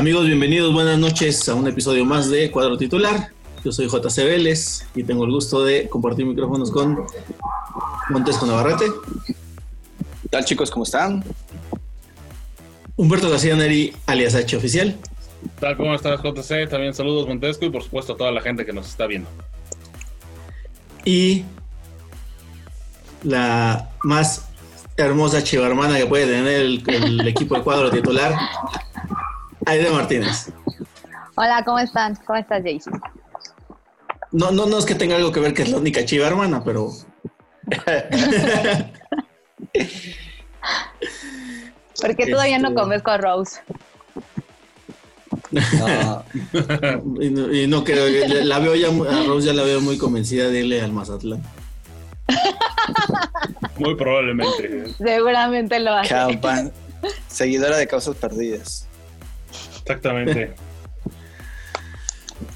Amigos, bienvenidos, buenas noches a un episodio más de Cuadro Titular. Yo soy JC Vélez y tengo el gusto de compartir micrófonos con Montesco Navarrete. ¿Qué tal chicos? ¿Cómo están? Humberto García Neri, alias H Oficial. ¿Qué tal? ¿Cómo estás JC? También saludos Montesco y por supuesto a toda la gente que nos está viendo. Y la más hermosa chivarmana que puede tener el, el equipo de cuadro titular, Aide Martínez. Hola, ¿cómo están? ¿Cómo estás, Jason? No, no, no es que tenga algo que ver que es la única chiva hermana, pero. Porque todavía no Este- conozco a Rose. No, y, no, y no creo que la veo ya, a Rose ya la veo muy convencida de irle al Mazatlán. Muy probablemente. Seguramente lo hace. Campan, seguidora de causas perdidas. Exactamente.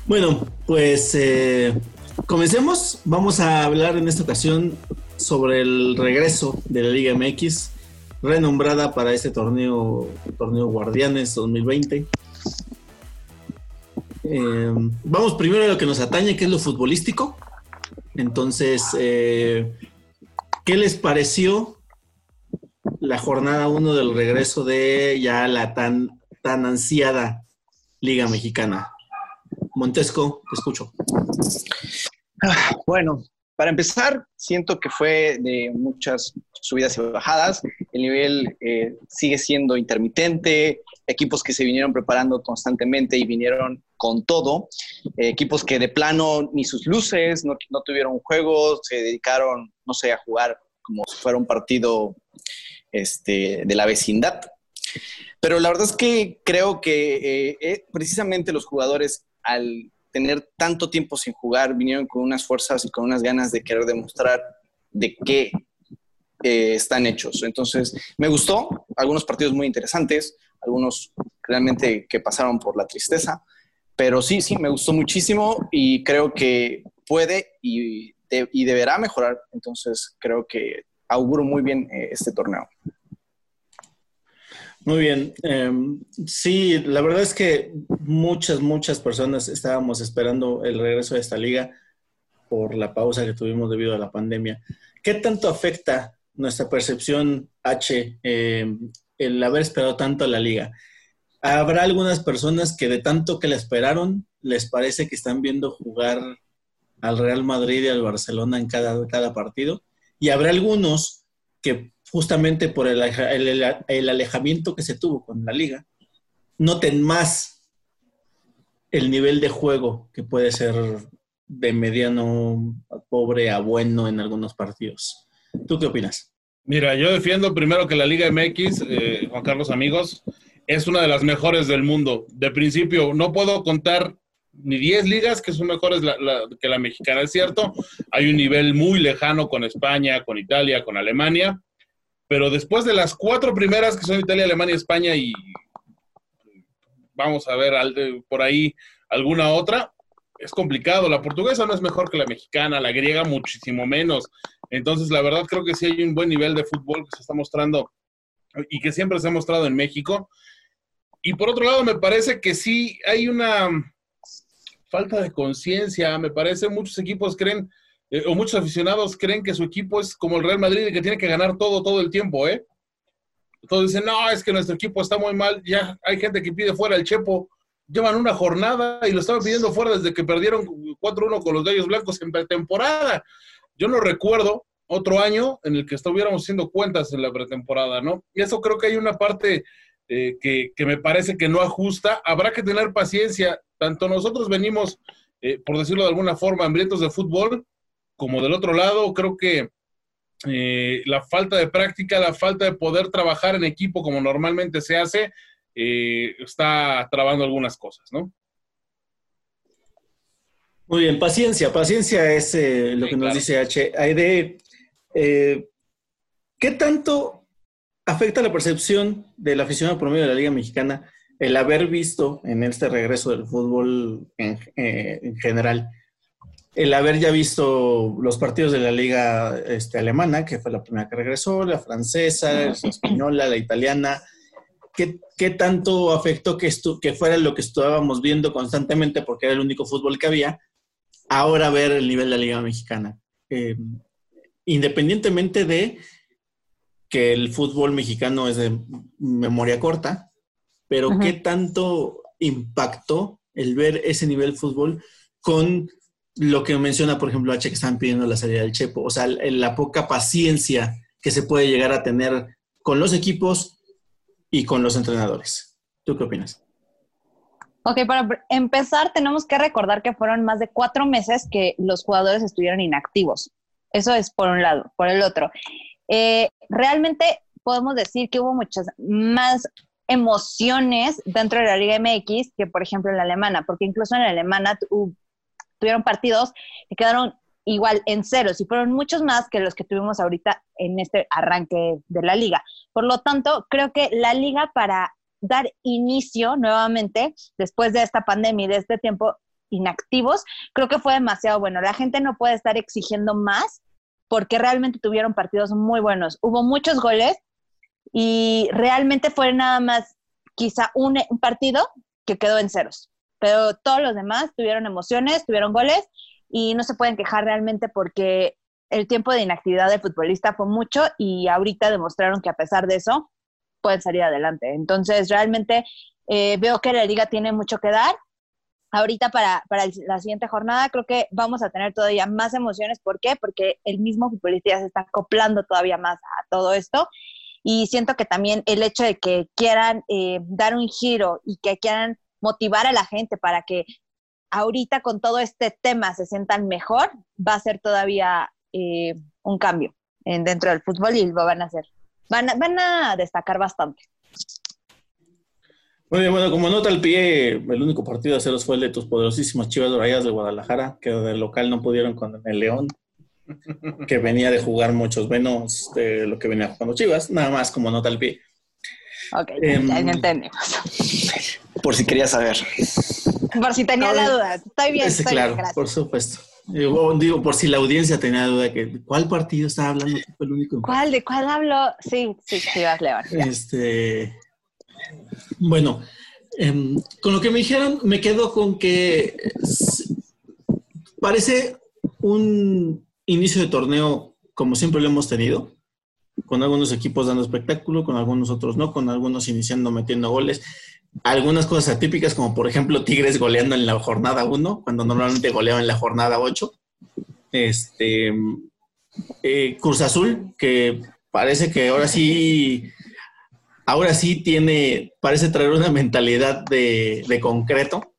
Bueno, pues eh, comencemos. Vamos a hablar en esta ocasión sobre el regreso de la Liga MX, renombrada para este torneo, torneo Guardianes 2020. Eh, vamos primero a lo que nos atañe, que es lo futbolístico. Entonces, eh, ¿qué les pareció la jornada 1 del regreso de ya la tan, tan ansiada Liga Mexicana? Montesco, te escucho. Ah, Bueno, para empezar, siento que fue de muchas subidas y bajadas. El nivel eh, sigue siendo intermitente. Equipos que se vinieron preparando constantemente y vinieron con todo. Eh, equipos que de plano ni sus luces, no, tuvieron juego, se dedicaron, no sé, a jugar como si fuera un partido este, de la vecindad. Pero la verdad es que creo que eh, precisamente los jugadores, al tener tanto tiempo sin jugar, vinieron con unas fuerzas y con unas ganas de querer demostrar de qué eh, están hechos. Entonces, me gustó, algunos partidos muy interesantes, algunos realmente que pasaron por la tristeza, pero sí, sí, me gustó muchísimo y creo que puede y, de- y deberá mejorar. Entonces, creo que auguro muy bien eh, este torneo. Muy bien. Eh, sí, la verdad es que muchas, muchas personas estábamos esperando el regreso de esta liga por la pausa que tuvimos debido a la pandemia. ¿Qué tanto afecta nuestra percepción H eh, el haber esperado tanto a la liga? Habrá algunas personas que de tanto que la esperaron, les parece que están viendo jugar al Real Madrid y al Barcelona en cada, cada partido. Y habrá algunos que justamente por el, el- el alejamiento que se tuvo con la liga, noten más el nivel de juego que puede ser de mediano a pobre a bueno en algunos partidos. ¿Tú qué opinas? Mira, yo defiendo primero que la Liga MX, eh, Juan Carlos amigos, es una de las mejores del mundo. De principio, no puedo contar ni 10 ligas que son mejores que la mexicana, es cierto. Hay un nivel muy lejano con España, con Italia, con Alemania, pero después de las cuatro primeras que son Italia, Alemania, España y vamos a ver por ahí alguna otra, es complicado. La portuguesa no es mejor que la mexicana, la griega muchísimo menos. Entonces, la verdad creo que sí hay un buen nivel de fútbol que se está mostrando y que siempre se ha mostrado en México. Y por otro lado, me parece que sí hay una falta de conciencia. Me parece muchos equipos creen, eh, o muchos aficionados creen que su equipo es como el Real Madrid y que tiene que ganar todo, todo el tiempo, ¿eh? Todos dicen, no, es que nuestro equipo está muy mal. Ya hay gente que pide fuera el Chepo. Llevan una jornada y lo estaban pidiendo fuera desde que perdieron 4-1 con los Gallos Blancos en pretemporada. Yo no recuerdo otro año en el que estuviéramos haciendo cuentas en la pretemporada, ¿no? Y eso creo que hay una parte eh, que, que me parece que no ajusta. Habrá que tener paciencia. Tanto nosotros venimos, eh, por decirlo de alguna forma, hambrientos de fútbol, como del otro lado, creo que eh, la falta de práctica, la falta de poder trabajar en equipo como normalmente se hace, eh, está trabando algunas cosas, ¿no? Muy bien, paciencia. Paciencia es eh, lo Sí, que nos dice H. Aide, ¿qué tanto afecta la percepción del aficionado promedio de la Liga Mexicana el haber visto en este regreso del fútbol en, en general, el haber ya visto los partidos de la liga este, alemana, que fue la primera que regresó, la francesa, la española, la italiana, ¿qué, qué tanto afectó que, estu que fuera lo que estábamos viendo constantemente porque era el único fútbol que había, ahora ver el nivel de la liga mexicana? Eh, independientemente de que el fútbol mexicano es de memoria corta, pero. ¿qué tanto impactó el ver ese nivel de fútbol con lo que menciona, por ejemplo, H, que están pidiendo la salida del Chepo? O sea, la poca paciencia que se puede llegar a tener con los equipos y con los entrenadores. ¿Tú qué opinas? Ok, para empezar tenemos que recordar que fueron más de cuatro meses que los jugadores estuvieron inactivos. Eso es por un lado. Por el otro, eh, realmente podemos decir que hubo muchas más emociones dentro de la Liga MX que, por ejemplo, en la alemana, porque incluso en la alemana tuvieron partidos que quedaron igual en ceros y fueron muchos más que los que tuvimos ahorita en este arranque de la liga. Por lo tanto, creo que la liga para dar inicio nuevamente después de esta pandemia y de este tiempo inactivos, creo que fue demasiado bueno. La gente no puede estar exigiendo más porque realmente tuvieron partidos muy buenos. Hubo muchos goles y realmente fue nada más quizá un, un partido que quedó en ceros. Pero todos los demás tuvieron emociones, tuvieron goles y no se pueden quejar realmente porque el tiempo de inactividad del futbolista fue mucho y ahorita demostraron que a pesar de eso pueden salir adelante. Entonces, realmente eh, veo que la liga tiene mucho que dar. Ahorita para, para el- la siguiente jornada creo que vamos a tener todavía más emociones. ¿Por qué? Porque el mismo futbolista ya se está acoplando todavía más a todo esto. Y siento que también el hecho de que quieran eh, dar un giro y que quieran motivar a la gente para que ahorita con todo este tema se sientan mejor, va a ser todavía eh, un cambio en, dentro del fútbol y lo van a hacer. Van a, van a destacar bastante. Muy bien, bueno, como nota al pie, el único partido a ceros fue el de tus poderosísimas Chivas Rayadas de Guadalajara, que de local no pudieron con el León, que venía de jugar muchos menos de lo que venía jugando Chivas, nada más como nota al pie. Ok, Em, ya, ya entendemos. Por si querías saber. Por si tenía la duda. Estoy bien, estoy claro, bien, por supuesto. Digo, digo, por si la audiencia tenía duda, que ¿cuál partido estaba hablando? Fue el único. ¿Cuál? ¿De cuál hablo? Sí, sí, Chivas León. ya. Este, bueno, em, con lo que me dijeron, me quedo con que parece un inicio de torneo como siempre lo hemos tenido, con algunos equipos dando espectáculo, con algunos otros no, con algunos iniciando metiendo goles. Algunas cosas atípicas, como por ejemplo Tigres goleando en la jornada 1, cuando normalmente goleaba en la jornada 8. Este, eh, Cruz Azul, que parece que ahora sí ahora sí tiene, parece traer una mentalidad de, de concreto,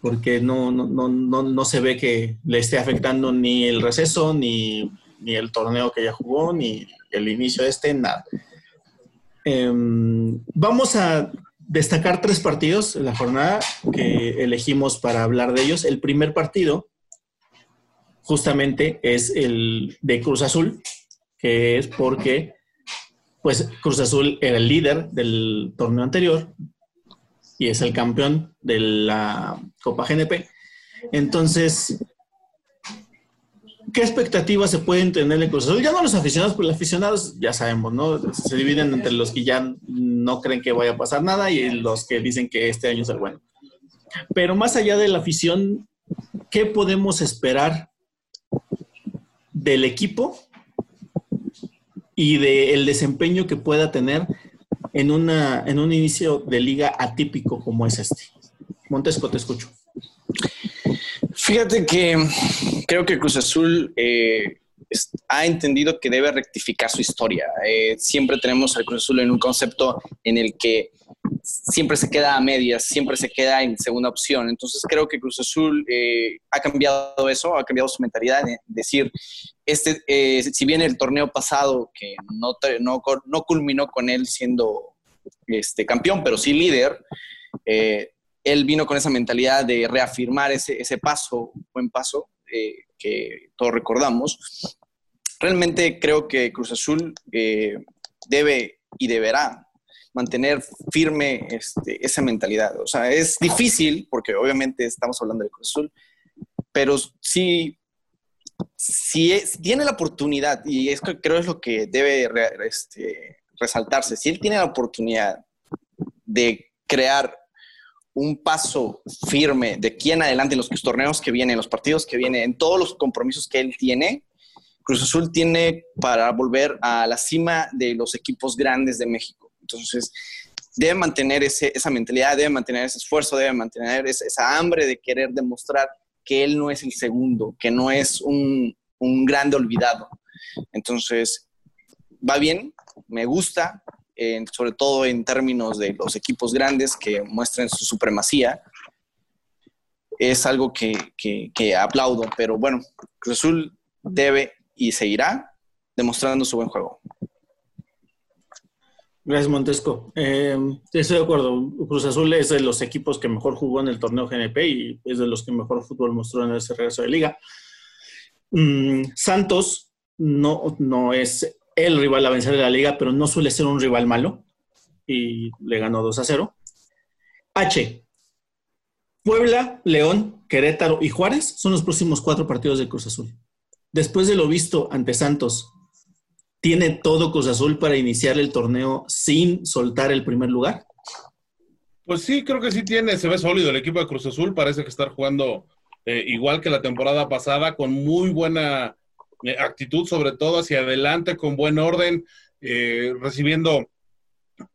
porque no, no, no, no, no se ve que le esté afectando ni el receso, ni, ni el torneo que ya jugó, ni el inicio de este, nada. Em, vamos a destacar tres partidos en la jornada que elegimos para hablar de ellos. El primer partido justamente es el de Cruz Azul, que es porque pues Cruz Azul era el líder del torneo anterior y es el campeón de la Copa GNP. Entonces, ¿qué expectativas se pueden tener en Cruz Azul? Ya no los aficionados, porque los aficionados ya sabemos, ¿no? Se dividen entre los que ya no creen que vaya a pasar nada y los que dicen que este año es el bueno. Pero más allá de la afición, ¿qué podemos esperar del equipo y del desempeño que pueda tener en, una, en un inicio de liga atípico como es este. Montesco, te escucho. Fíjate que creo que Cruz Azul eh, ha entendido que debe rectificar su historia. Eh, siempre tenemos al Cruz Azul en un concepto en el que siempre se queda a medias, siempre se queda en segunda opción. Entonces creo que Cruz Azul eh, ha cambiado eso, ha cambiado su mentalidad de decir, este, eh, si bien el torneo pasado, que no, no, no culminó con él siendo este, campeón, pero sí líder, eh, él vino con esa mentalidad de reafirmar ese, ese paso, buen paso, eh, que todos recordamos. Realmente creo que Cruz Azul eh, debe y deberá mantener firme este, esa mentalidad. O sea, es difícil porque obviamente estamos hablando de Cruz Azul, pero sí, si, tiene la oportunidad, y es creo es lo que debe este, resaltarse, si él tiene la oportunidad de crear un paso firme de aquí en adelante en los torneos que vienen, en los partidos que vienen, en todos los compromisos que él tiene, Cruz Azul tiene para volver a la cima de los equipos grandes de México. Entonces, debe mantener esa mentalidad, debe mantener ese esfuerzo, debe mantener esa, hambre de querer demostrar que él no es el segundo, que no es un, un grande olvidado. Entonces, va bien, me gusta, sobre todo en términos de los equipos grandes que muestren su supremacía, es algo que, aplaudo. Pero bueno, Cruz Azul debe y seguirá demostrando su buen juego. Gracias, Montesco. Eh, estoy de acuerdo. Cruz Azul es de los equipos que mejor jugó en el torneo GNP y es de los que mejor fútbol mostró en ese regreso de liga. Mm, Santos no, no es el rival a vencer de la liga, pero no suele ser un rival malo. Y le ganó 2 a 0. H. Puebla, León, Querétaro y Juárez son los próximos cuatro partidos de Cruz Azul. Después de lo visto ante Santos, ¿tiene todo Cruz Azul para iniciar el torneo sin soltar el primer lugar? Pues sí, creo que sí tiene, se ve sólido el equipo de Cruz Azul, parece que está jugando eh, igual que la temporada pasada, con muy buena actitud, sobre todo hacia adelante, con buen orden, eh, recibiendo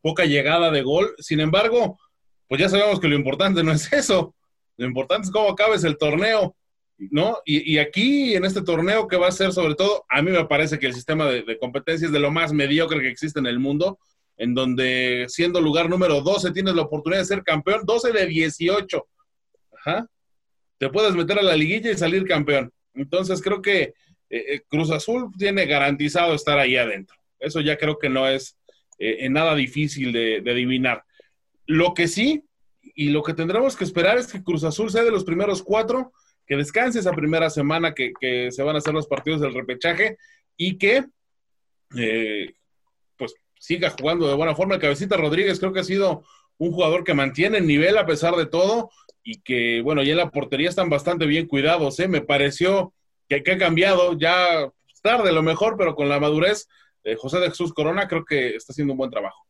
poca llegada de gol. Sin embargo, pues ya sabemos que lo importante no es eso. Lo importante es cómo acabes el torneo, ¿no? Y, aquí, en este torneo que va a ser sobre todo, a mí me parece que el sistema de, de competencia es de lo más mediocre que existe en el mundo, en donde siendo lugar número 12 tienes la oportunidad de ser campeón, 12 de 18. Ajá. Te puedes meter a la liguilla y salir campeón. Entonces creo que eh, eh, Cruz Azul tiene garantizado estar ahí adentro. Eso ya creo que no es eh, nada difícil de, adivinar. Lo que sí, y lo que tendremos que esperar es que Cruz Azul sea de los primeros cuatro, que descanse esa primera semana que, se van a hacer los partidos del repechaje y que pues siga jugando de buena forma. El Cabecita Rodríguez creo que ha sido un jugador que mantiene el nivel a pesar de todo y que, bueno, ya en la portería están bastante bien cuidados. ¿eh? Me pareció que, ha cambiado ya tarde lo mejor, pero con la madurez José de Jesús Corona creo que está haciendo un buen trabajo.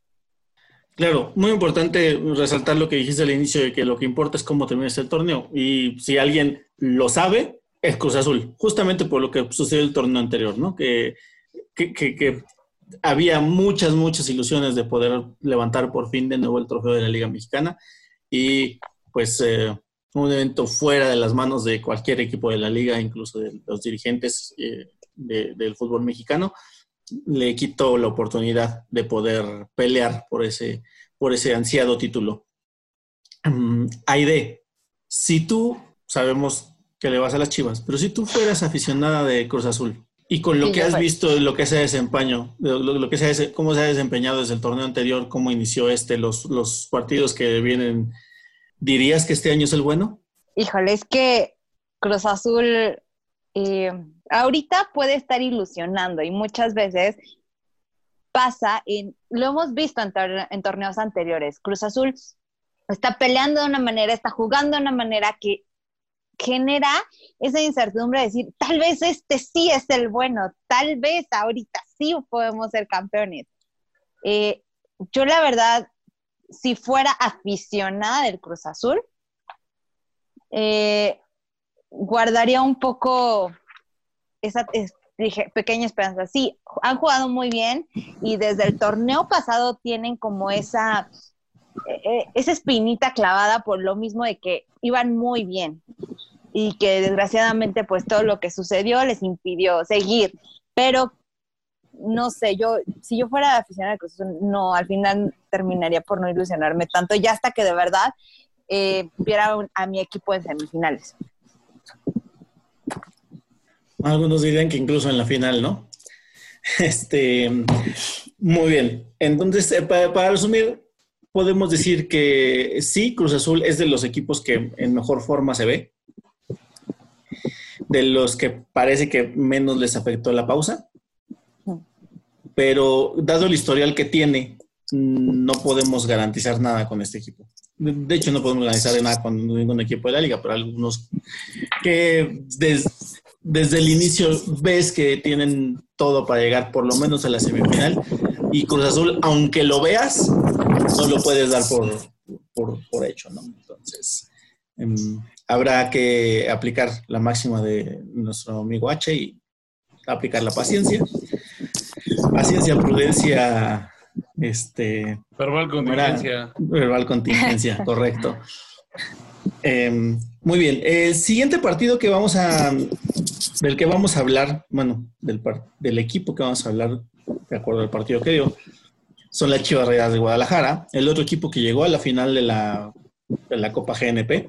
Claro, muy importante resaltar lo que dijiste al inicio de que lo que importa es cómo termina el torneo. Y si alguien lo sabe, es Cruz Azul, justamente por lo que sucedió el torneo anterior, ¿no? Que, que, que, había muchas, muchas ilusiones de poder levantar por fin de nuevo el trofeo de la Liga Mexicana. Y pues eh, un evento fuera de las manos de cualquier equipo de la liga, incluso de los dirigentes eh, del fútbol mexicano, le quitó la oportunidad de poder pelear por ese, por ese ansiado título. Um, Aide, si tú, sabemos que le vas a las chivas, pero si tú fueras aficionada de Cruz Azul y con lo que has visto, lo que se ha desempeñado, lo, que se cómo se ha desempeñado desde el torneo anterior, cómo inició este, los, los partidos que vienen ¿Dirías que este año es el bueno? Híjole, es que Cruz Azul eh, ahorita puede estar ilusionando y muchas veces pasa, y lo hemos visto en, torneos anteriores, Cruz Azul está peleando de una manera, está jugando de una manera que genera esa incertidumbre de decir, tal vez este sí es el bueno, tal vez ahorita sí podemos ser campeones. Eh, yo la verdad si fuera aficionada del Cruz Azul, eh, guardaría un poco esa pequeña esperanza. Sí, han jugado muy bien y desde el torneo pasado tienen como esa, eh, eh, esa espinita clavada por lo mismo de que iban muy bien y que desgraciadamente pues todo lo que sucedió les impidió seguir. Pero no sé, yo, si yo fuera aficionada Cruz no, al final terminaría por no ilusionarme tanto, ya hasta que de verdad eh, viera a mi equipo en semifinales. Algunos dirían que incluso en la final, ¿no? Este, muy bien. Entonces, eh, para, resumir, podemos decir que sí, Cruz Azul es de los equipos que en mejor forma se ve, de los que parece que menos les afectó la pausa pero dado el historial que tiene, no podemos garantizar nada con este equipo. De hecho, no podemos garantizar nada con ningún equipo de la liga, pero algunos que desde el inicio ves que tienen todo para llegar por lo menos a la semifinal. Y Cruz Azul, aunque lo veas, no lo puedes dar por, por, hecho, ¿no? Entonces, em, habrá que aplicar la máxima de nuestro amigo H y aplicar la paciencia. Paciencia, prudencia, este... Verbal contingencia. Verbal contingencia, correcto. Em, muy bien. El siguiente partido que vamos a, del que vamos a hablar, bueno, del, del equipo que vamos a hablar, de acuerdo al partido que dio, son las Chivas Reales de Guadalajara, el otro equipo que llegó a la final de la, de la Copa GNP,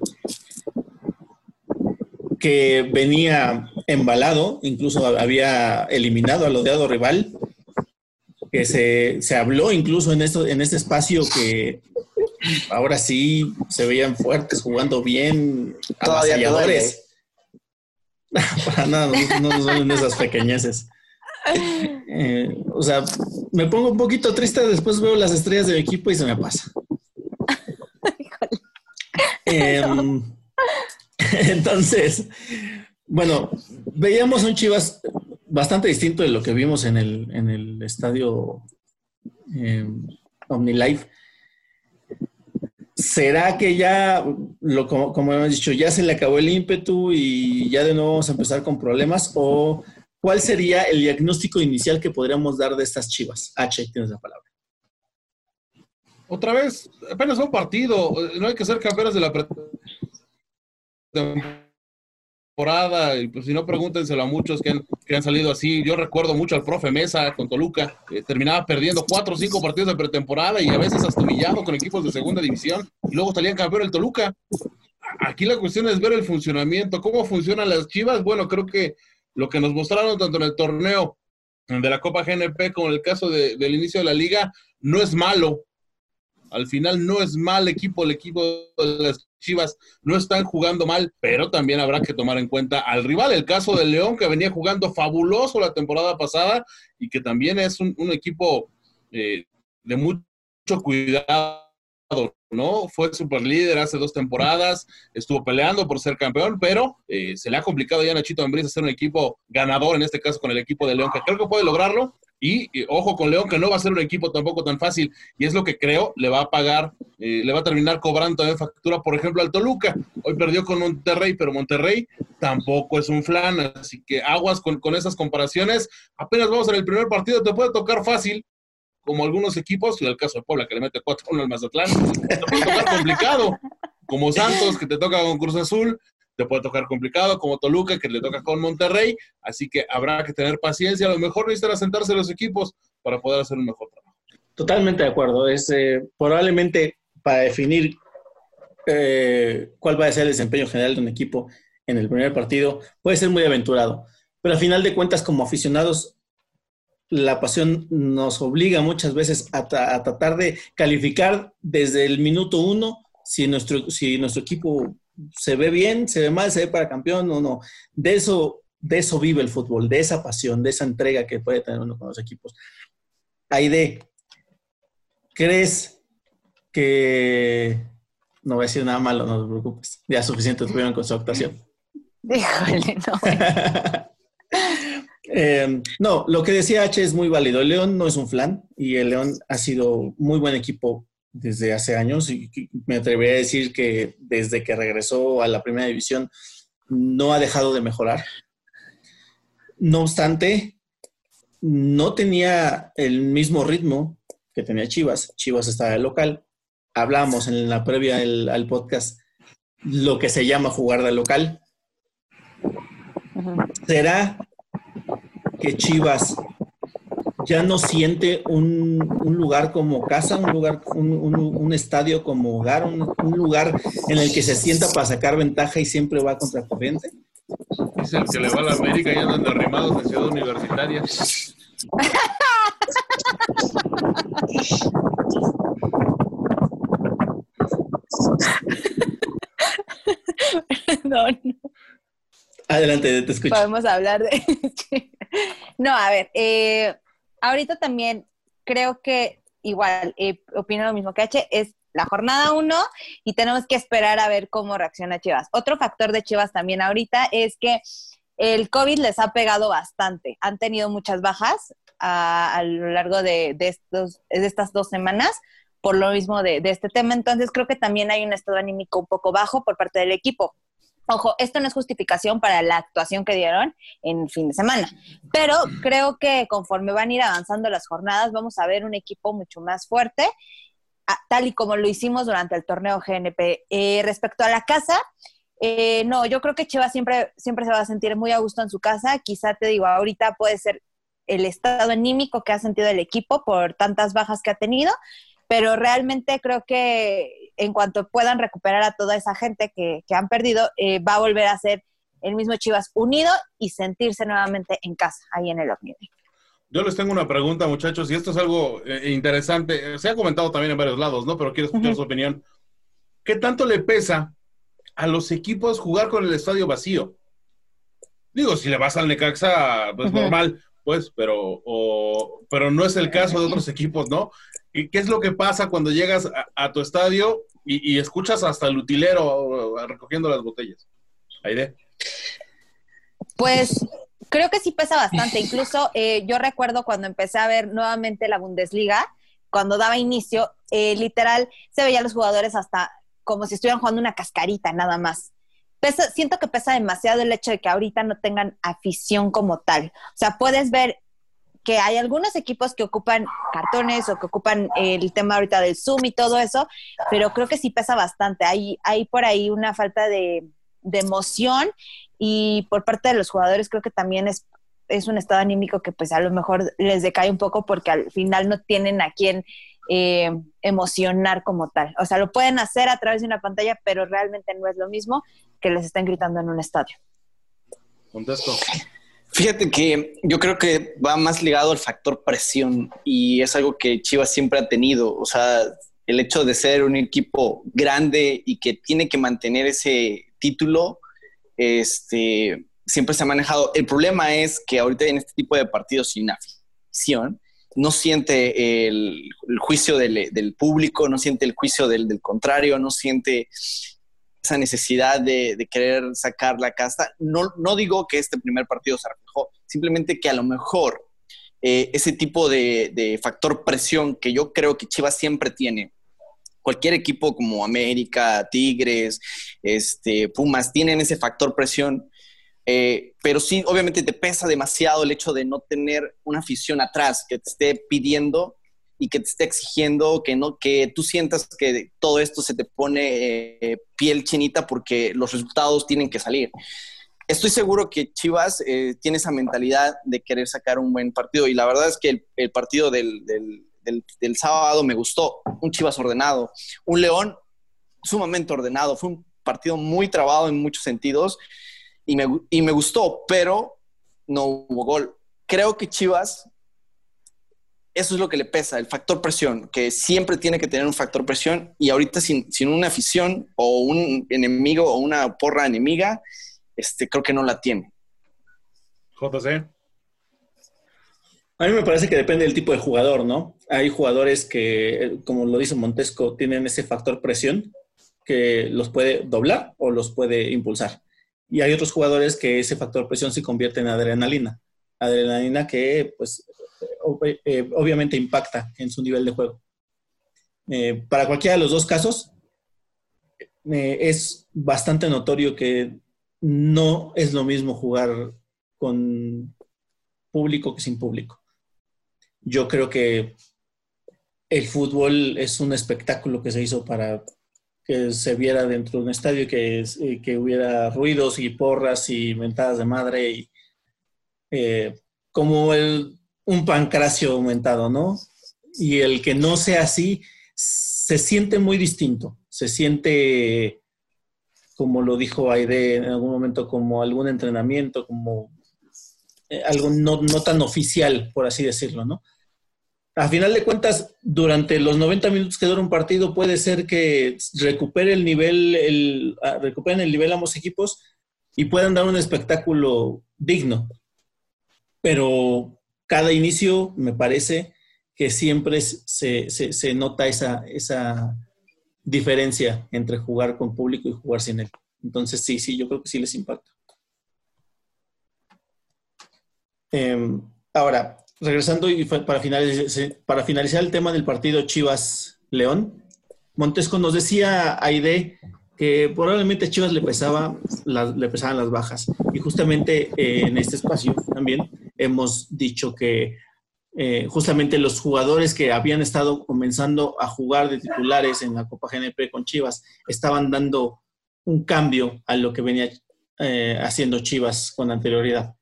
que venía embalado, incluso había eliminado al odiado rival, que se, se habló incluso en, esto, en este espacio que ahora sí se veían fuertes, jugando bien, avasalladores. Para nada, no, nos duelen esas pequeñeces. Eh, o sea, me pongo un poquito triste, después veo las estrellas de mi equipo y se me pasa. Em, entonces, bueno, veíamos un Chivas bastante distinto de lo que vimos en el, en el estadio eh, OmniLife. ¿Será que ya, lo, como, hemos dicho, ya se le acabó el ímpetu y ya de nuevo vamos a empezar con problemas? ¿O cuál sería el diagnóstico inicial que podríamos dar de estas chivas? H, tienes la palabra. Otra vez, apenas un partido, no hay que ser campeones de la temporada, y pues si no, pregúntenselo a muchos que han, que han salido así. Yo recuerdo mucho al profe Mesa con Toluca, que terminaba perdiendo cuatro o cinco partidos de pretemporada y a veces hasta humillado con equipos de segunda división, y luego salían campeón el Toluca. Aquí la cuestión es ver el funcionamiento, cómo funcionan las chivas. Bueno, creo que lo que nos mostraron tanto en el torneo de la Copa GNP como en el caso del inicio de la liga, no es malo. Al final no es mal equipo, el equipo de las Chivas no están jugando mal, pero también habrá que tomar en cuenta al rival. El caso del León, que venía jugando fabuloso la temporada pasada y que también es un, equipo eh, de mucho cuidado ¿no? Fue super líder hace dos temporadas, estuvo peleando por ser campeón, pero eh, se le ha complicado ya a Nachito Ambriz hacer un equipo ganador, en este caso con el equipo de León, que creo que puede lograrlo. Y, ojo con León, que no va a ser un equipo tampoco tan fácil, y es lo que creo le va a pagar, eh, le va a terminar cobrando también factura, por ejemplo, al Toluca. Hoy perdió con Monterrey, pero Monterrey tampoco es un flan, así que aguas con, con esas comparaciones. Apenas vamos en el primer partido, te puede tocar fácil, como algunos equipos, y el caso de Puebla que le mete 4-1 al Mazatlán, te puede tocar complicado, como Santos que te toca con Cruz Azul, te puede tocar complicado, como Toluca que le toca con Monterrey, así que habrá que tener paciencia, a lo mejor necesitan sentarse los equipos para poder hacer un mejor trabajo. Totalmente de acuerdo, es eh, probablemente para definir eh, cuál va a ser el desempeño general de un equipo en el primer partido, puede ser muy aventurado, pero al final de cuentas como aficionados la pasión nos obliga muchas veces a, tratar de calificar desde el minuto uno si nuestro, si nuestro equipo se ve bien, se ve mal, se ve para campeón o no. De eso, de eso vive el fútbol, de esa pasión, de esa entrega que puede tener uno con los equipos. Aide, ¿crees que... No voy a decir nada malo, no te preocupes. Ya suficiente tuvieron con su actuación. Déjale, no. Eh, no, lo que decía H es muy válido. El León no es un flan y el León ha sido muy buen equipo desde hace años y me atrevería a decir que desde que regresó a la primera división no ha dejado de mejorar. No obstante, no tenía el mismo ritmo que tenía Chivas. Chivas estaba de local. Hablamos en la previa al podcast lo que se llama jugar de local. ¿Será que Chivas ya no siente un, lugar como casa, un lugar, un, estadio como hogar, un, lugar en el que se sienta para sacar ventaja y siempre va contra corriente? Es el que le va a la América y andan derrimados en Ciudad Universitaria. no, no. Adelante, te escucho. Podemos hablar de... no, a ver, eh, ahorita también creo que igual, eh, opino lo mismo que H, es la jornada uno y tenemos que esperar a ver cómo reacciona Chivas. Otro factor de Chivas también ahorita es que el COVID les ha pegado bastante. Han tenido muchas bajas a, lo largo de, estos, de estas dos semanas por lo mismo de, de, este tema. Entonces creo que también hay un estado anímico un poco bajo por parte del equipo. Ojo, esto no es justificación para la actuación que dieron en fin de semana, pero creo que conforme van a ir avanzando las jornadas, vamos a ver un equipo mucho más fuerte, tal y como lo hicimos durante el torneo GNP. Eh, respecto a la casa, eh, no, yo creo que Chivas siempre, siempre se va a sentir muy a gusto en su casa. Quizá te digo, ahorita puede ser el estado anímico que ha sentido el equipo por tantas bajas que ha tenido, pero realmente creo que en cuanto puedan recuperar a toda esa gente que, han perdido, eh, va a volver a ser el mismo Chivas unido y sentirse nuevamente en casa, ahí en el Omnibus. Yo les tengo una pregunta, muchachos, y esto es algo eh, interesante. Se ha comentado también en varios lados, ¿no? Pero quiero escuchar su opinión. ¿Qué tanto le pesa a los equipos jugar con el estadio vacío? Digo, si le vas al Necaxa, pues normal, pues, pero, pero no es el caso de otros equipos, ¿no? ¿Y qué es lo que pasa cuando llegas a, tu estadio y, escuchas hasta el utilero recogiendo las botellas? Aide. Pues creo que sí pesa bastante. Incluso eh, yo recuerdo cuando empecé a ver nuevamente la Bundesliga, cuando daba inicio, eh, literal se veía a los jugadores hasta como si estuvieran jugando una cascarita, nada más. siento que pesa demasiado el hecho de que ahorita no tengan afición como tal. O sea, puedes ver que hay algunos equipos que ocupan cartones o que ocupan el tema ahorita del Zoom y todo eso, pero creo que sí pesa bastante. Hay, hay por ahí una falta de, emoción y por parte de los jugadores creo que también es, es un estado anímico que pues a lo mejor les decae un poco porque al final no tienen a quien eh, emocionar como tal. O sea, lo pueden hacer a través de una pantalla, pero realmente no es lo mismo que les estén gritando en un estadio. Contesto. Fíjate que yo creo que va más ligado al factor presión y es algo que Chivas siempre ha tenido. O sea, el hecho de ser un equipo grande y que tiene que mantener ese título, este, siempre se ha manejado. El problema es que ahorita en este tipo de partidos sin afición, no siente el, juicio del, público, no siente el juicio del, del contrario, no siente esa necesidad de, querer sacar la casta. No, no digo que este primer partido se reflejó, simplemente que a lo mejor eh, ese tipo de, factor presión que yo creo que Chivas siempre tiene, cualquier equipo como América, Tigres, este, Pumas, tienen ese factor presión. Eh, pero sí, obviamente te pesa demasiado el hecho de no tener una afición atrás que te esté pidiendo y que te esté exigiendo que no que tú sientas que todo esto se te pone eh, piel chinita porque los resultados tienen que salir. Estoy seguro que Chivas eh, tiene esa mentalidad de querer sacar un buen partido y la verdad es que el, partido del, del, sábado me gustó. Un Chivas ordenado, un León sumamente ordenado. Fue un partido muy trabado en muchos sentidos y me, y me gustó, pero no hubo gol. Creo que Chivas eso es lo que le pesa, el factor presión, que siempre tiene que tener un factor presión y ahorita sin, una afición o un enemigo o una porra enemiga, este, creo que no la tiene. JC. A mí me parece que depende del tipo de jugador, ¿no? Hay jugadores que, como lo dice Montesco, tienen ese factor presión que los puede doblar o los puede impulsar. Y hay otros jugadores que ese factor presión se convierte en adrenalina. Adrenalina que, pues, eh, obviamente impacta en su nivel de juego. Eh, para cualquiera de los dos casos, eh, es bastante notorio que no es lo mismo jugar con público que sin público. Yo creo que el fútbol es un espectáculo que se hizo para que se viera dentro de un estadio, que, que hubiera ruidos y porras y mentadas de madre. Y, como el un pancracio aumentado, ¿no? Y el que no sea así se siente muy distinto, se siente, como lo dijo Aide en algún momento, como algún entrenamiento, como eh, algo no, tan oficial, por así decirlo, ¿no? A final de cuentas, durante los 90 minutos que dura un partido, puede ser que recupere el nivel, el, ah, recuperen el nivel ambos equipos y puedan dar un espectáculo digno. Pero cada inicio me parece que siempre se, se, nota esa, esa diferencia entre jugar con público y jugar sin él. Entonces, sí, sí, yo creo que sí les impacta. Em, ahora, regresando y para finalizar, para finalizar el tema del partido Chivas-León, Montesco nos decía, Aide, que probablemente Chivas le, pesaba le pesaban las bajas. Y justamente eh, en este espacio también hemos dicho que eh, justamente los jugadores que habían estado comenzando a jugar de titulares en la Copa GNP con Chivas estaban dando un cambio a lo que venía eh, haciendo Chivas con anterioridad.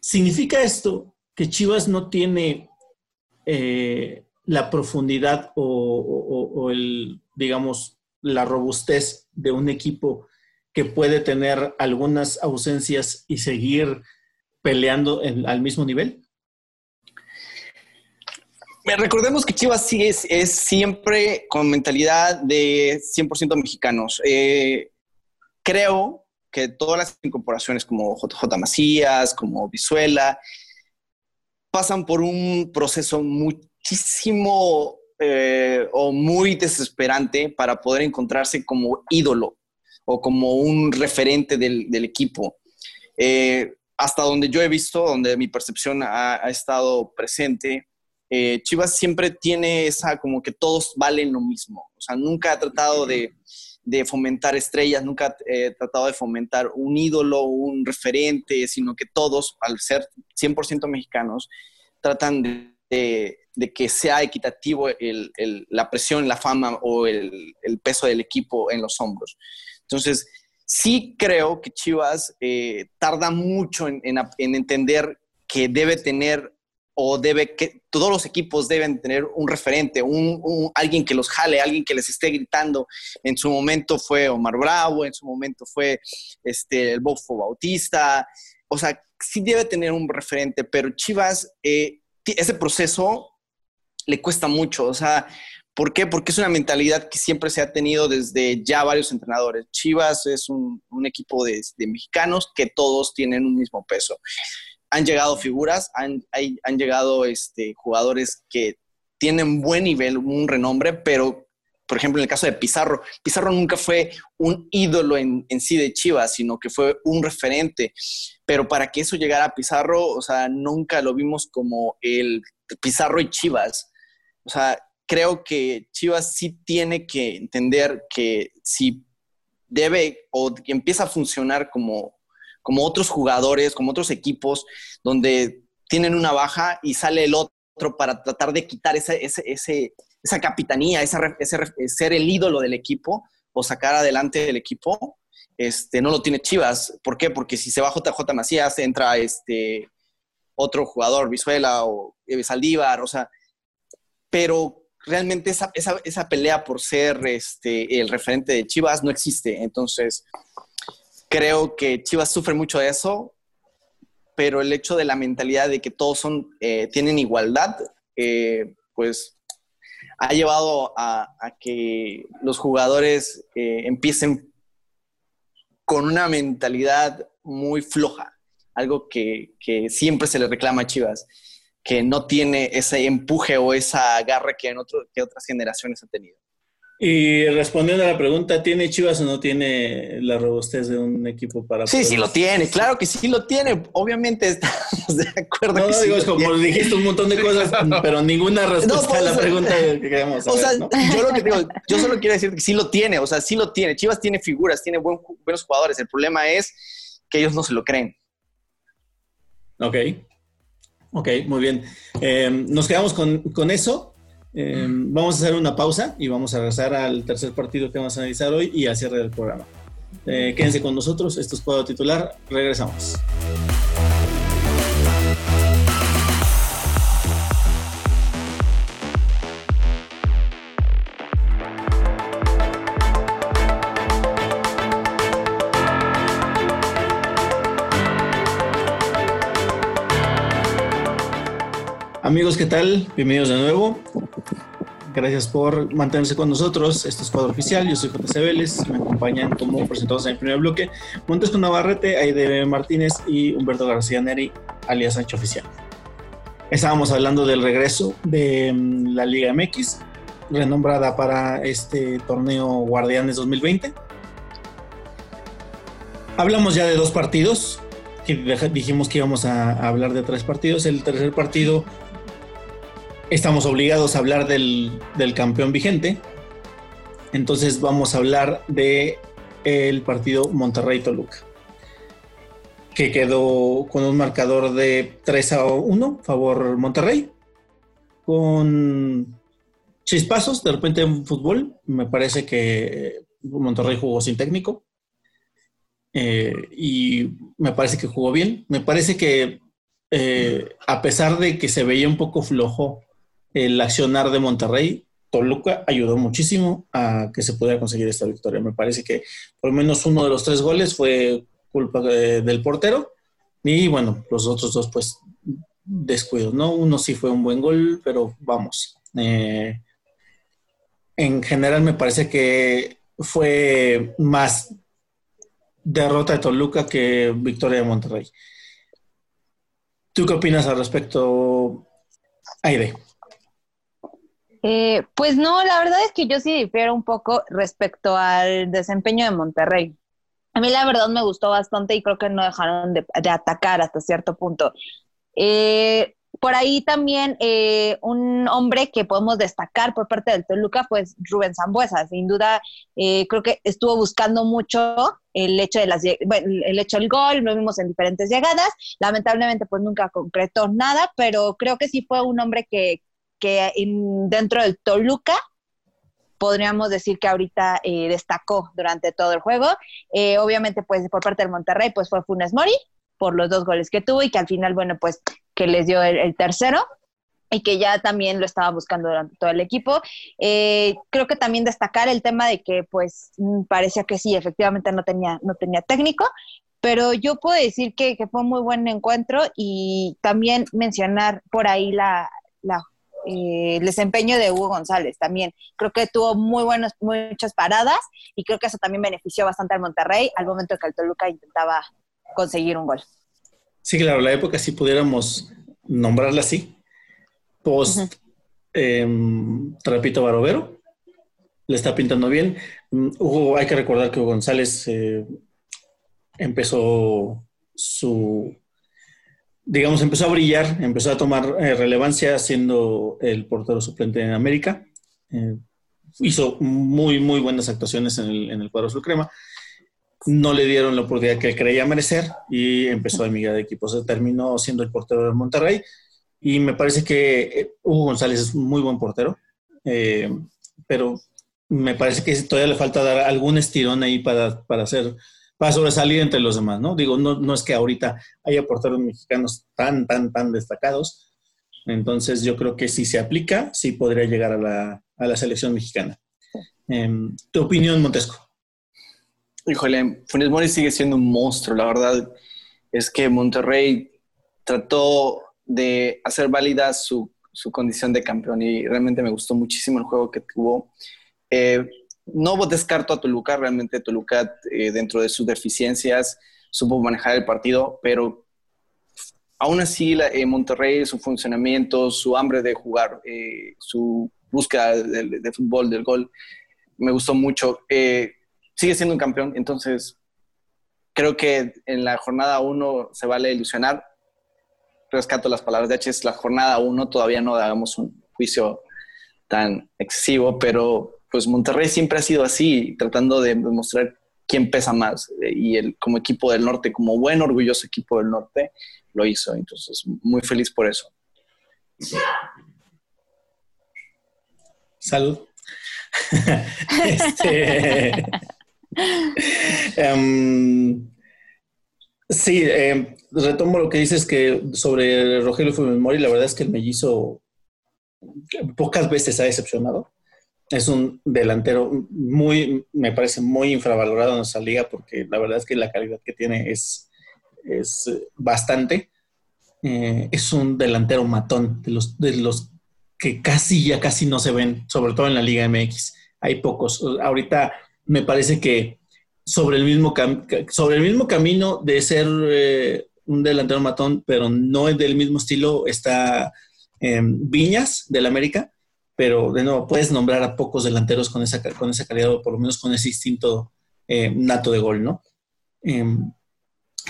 ¿Significa esto que Chivas no tiene eh, la profundidad o, el, digamos, la robustez de un equipo que puede tener algunas ausencias y seguir peleando al mismo nivel? Recordemos que Chivas sí es, siempre con mentalidad de 100% mexicanos. Eh, creo que todas las incorporaciones como JJ Macías, como Visuela, pasan por un proceso muchísimo eh, o muy desesperante para poder encontrarse como ídolo o como un referente del, equipo. Eh, hasta donde yo he visto, donde mi percepción ha estado presente, eh, Chivas siempre tiene esa como que todos valen lo mismo. O sea, nunca ha tratado de, fomentar estrellas, nunca ha eh, tratado de fomentar un ídolo, un referente, sino que todos, al ser 100% mexicanos, tratan de, que sea equitativo la presión, la fama o el, peso del equipo en los hombros. Entonces, sí creo que Chivas eh, tarda mucho en entender que debe tener o debe que todos los equipos deben tener un referente, un, alguien que los jale, alguien que les esté gritando. En su momento fue Omar Bravo, en su momento fue este, el Bofo Bautista. O sea, sí debe tener un referente, pero Chivas, eh, ese proceso le cuesta mucho. O sea, ¿por qué? Porque es una mentalidad que siempre se ha tenido desde ya varios entrenadores. Chivas es un, equipo de, mexicanos que todos tienen un mismo peso han llegado figuras, han, han llegado este, jugadores que tienen buen nivel, un renombre, pero por ejemplo, en el caso de Pizarro, Pizarro nunca fue un ídolo en, en, sí de Chivas, sino que fue un referente. Pero para que eso llegara a Pizarro, o sea, nunca lo vimos como el Pizarro y Chivas. O sea, creo que Chivas sí tiene que entender que si debe o empieza a funcionar como como otros jugadores, como otros equipos, donde tienen una baja y sale el otro para tratar de quitar esa, esa capitanía, ese, ser el ídolo del equipo o sacar adelante el equipo. Este, no lo tiene Chivas. ¿Por qué? Porque si se va JJ Macías, entra este otro jugador, Visuela o Saldívar, o sea, pero realmente esa, esa, pelea por ser este, el referente de Chivas no existe. Entonces, Creo que Chivas sufre mucho de eso, pero el hecho de la mentalidad de que todos son, eh, tienen igualdad, eh, pues ha llevado a, que los jugadores eh, empiecen con una mentalidad muy floja, algo que, siempre se le reclama a Chivas, que no tiene ese empuje o esa garra que, en que otras generaciones han tenido. Y respondiendo a la pregunta, ¿tiene Chivas o no tiene la robustez de un equipo para... Sí, sí lo tiene, claro que sí lo tiene. Obviamente estamos de acuerdo. No, digo, es como dijiste un montón de cosas, pero ninguna respuesta a la pregunta que queremos saber, O sea, yo lo que digo, yo solo quiero decir que sí lo tiene, o sea, sí lo tiene. Chivas tiene figuras, tiene buenos jugadores. El problema es que ellos no se lo creen. Ok. Ok, muy bien. Eh, nos quedamos con, con eso. Eh, vamos a hacer una pausa y vamos a regresar al tercer partido que vamos a analizar hoy y al cierre del programa. Eh, quédense con nosotros, esto es Cuadro Titular, regresamos. Amigos, ¿qué tal? Bienvenidos de nuevo. Gracias por mantenerse con nosotros. Este es Cuadro Oficial. Yo soy JC Vélez. Me acompañan como presentados en el primer bloque Montesco Navarrete, Aide Martínez y Humberto García Neri, alias Sancho Oficial. Estábamos hablando del regreso de mm, la Liga MX, renombrada para este torneo Guardianes 2020. Hablamos ya de dos partidos, que dijimos que íbamos a hablar de tres partidos. El tercer partido estamos obligados a hablar del, campeón vigente. Entonces vamos a hablar de el partido Monterrey-Toluca, que quedó con un marcador de 3 a 1, favor Monterrey, con chispazos de repente en fútbol. Me parece que Monterrey jugó sin técnico eh, y me parece que jugó bien. Me parece que eh, a pesar de que se veía un poco flojo el accionar de Monterrey, Toluca ayudó muchísimo a que se pudiera conseguir esta victoria. Me parece que por lo menos uno de los tres goles fue culpa del portero y bueno, los otros dos pues descuidos, ¿no? Uno sí fue un buen gol, pero vamos. Eh, en general me parece que fue más derrota de Toluca que victoria de Monterrey. ¿Tú qué opinas al respecto, Aide? Eh, pues no, la verdad es que yo sí difiero un poco respecto al desempeño de Monterrey. A mí la verdad me gustó bastante y creo que no dejaron de, atacar hasta cierto punto. Eh, por ahí también eh, un hombre que podemos destacar por parte del Toluca fue Rubén Zambuesa. Sin duda, creo que estuvo buscando mucho el hecho de las el hecho del gol, lo vimos en diferentes llegadas. Lamentablemente, pues nunca concretó nada, pero creo que sí fue un hombre que, que dentro del Toluca podríamos decir que ahorita eh, destacó durante todo el juego. Eh, obviamente, pues por parte del Monterrey, pues fue Funes Mori por los dos goles que tuvo y que al final, bueno, pues que les dio el, tercero y que ya también lo estaba buscando durante todo el equipo. Eh, creo que también destacar el tema de que pues mm, parecía que sí, efectivamente no tenía, no tenía técnico, pero yo puedo decir que, fue un muy buen encuentro y también mencionar por ahí la eh, el desempeño de Hugo González también. Creo que tuvo muy buenas, muchas paradas y creo que eso también benefició bastante al Monterrey al momento que el Toluca intentaba conseguir un gol. Sí, claro, la época, si pudiéramos nombrarla así, post em, Trapito Barovero, le está pintando bien. Mm, Hugo, hay que recordar que Hugo González eh, empezó su digamos, empezó a brillar, empezó a tomar eh, relevancia siendo el portero suplente en América. Eh, hizo muy, muy buenas actuaciones en el, cuadro azul. No le dieron la oportunidad que creía merecer y empezó a emigrar de equipos. Terminó siendo el portero de Monterrey y me parece que eh, Hugo González es muy buen portero, pero me parece que todavía le falta dar algún estirón ahí para, para hacer para sobresalir entre los demás, ¿no? Digo, no, no es que ahorita haya porteros mexicanos tan, tan, tan destacados. Entonces yo creo que si se aplica, sí podría llegar a la, a la selección mexicana. Em, ¿Tu opinión, Montesco? Híjole, Funes Mori sigue siendo un monstruo. La verdad es que Monterrey trató de hacer válida su, su condición de campeón y realmente me gustó muchísimo el juego que tuvo. Eh, no descarto a Toluca, realmente Toluca eh, dentro de sus deficiencias supo manejar el partido, pero aún así eh, Monterrey, su funcionamiento, su hambre de jugar, eh, su búsqueda de, fútbol, del gol, me gustó mucho. sigue siendo un campeón, entonces creo que en la jornada 1 se vale ilusionar. Rescato las palabras de H, es la jornada 1, todavía no hagamos un juicio tan excesivo, pero pues Monterrey siempre ha sido así, tratando de demostrar quién pesa más. Y él, como equipo del norte, como buen, orgulloso equipo del norte, lo hizo. Entonces, muy feliz por eso. Salud. este, em, sí, em, retomo lo que dices que sobre Rogelio Fumimori, la verdad es que el mellizo pocas veces ha decepcionado es un delantero muy, me parece muy infravalorado en nuestra liga porque la verdad es que la calidad que tiene es, es bastante. Eh, es un delantero matón de los, de los que casi ya casi no se ven, sobre todo en la Liga MX. Hay pocos. Ahorita me parece que sobre el mismo, sobre el mismo camino de ser eh, un delantero matón, pero no es del mismo estilo, está em, Viñas del América, pero de nuevo, puedes nombrar a pocos delanteros con esa, con esa calidad o por lo menos con ese instinto eh, nato de gol, ¿no? Em,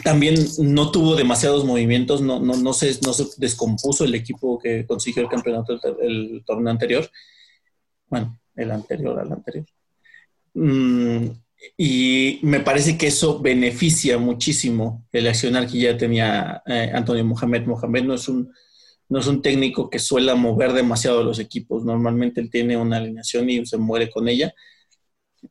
también no tuvo demasiados movimientos, no, no, no, se, no se descompuso el equipo que consiguió el campeonato el, torneo anterior. Bueno, el anterior al anterior. Mm, y me parece que eso beneficia muchísimo el accionar que ya tenía eh, Antonio Mohamed. Mohamed no es, un, no es un técnico que suele mover demasiado los equipos. Normalmente él tiene una alineación y se muere con ella.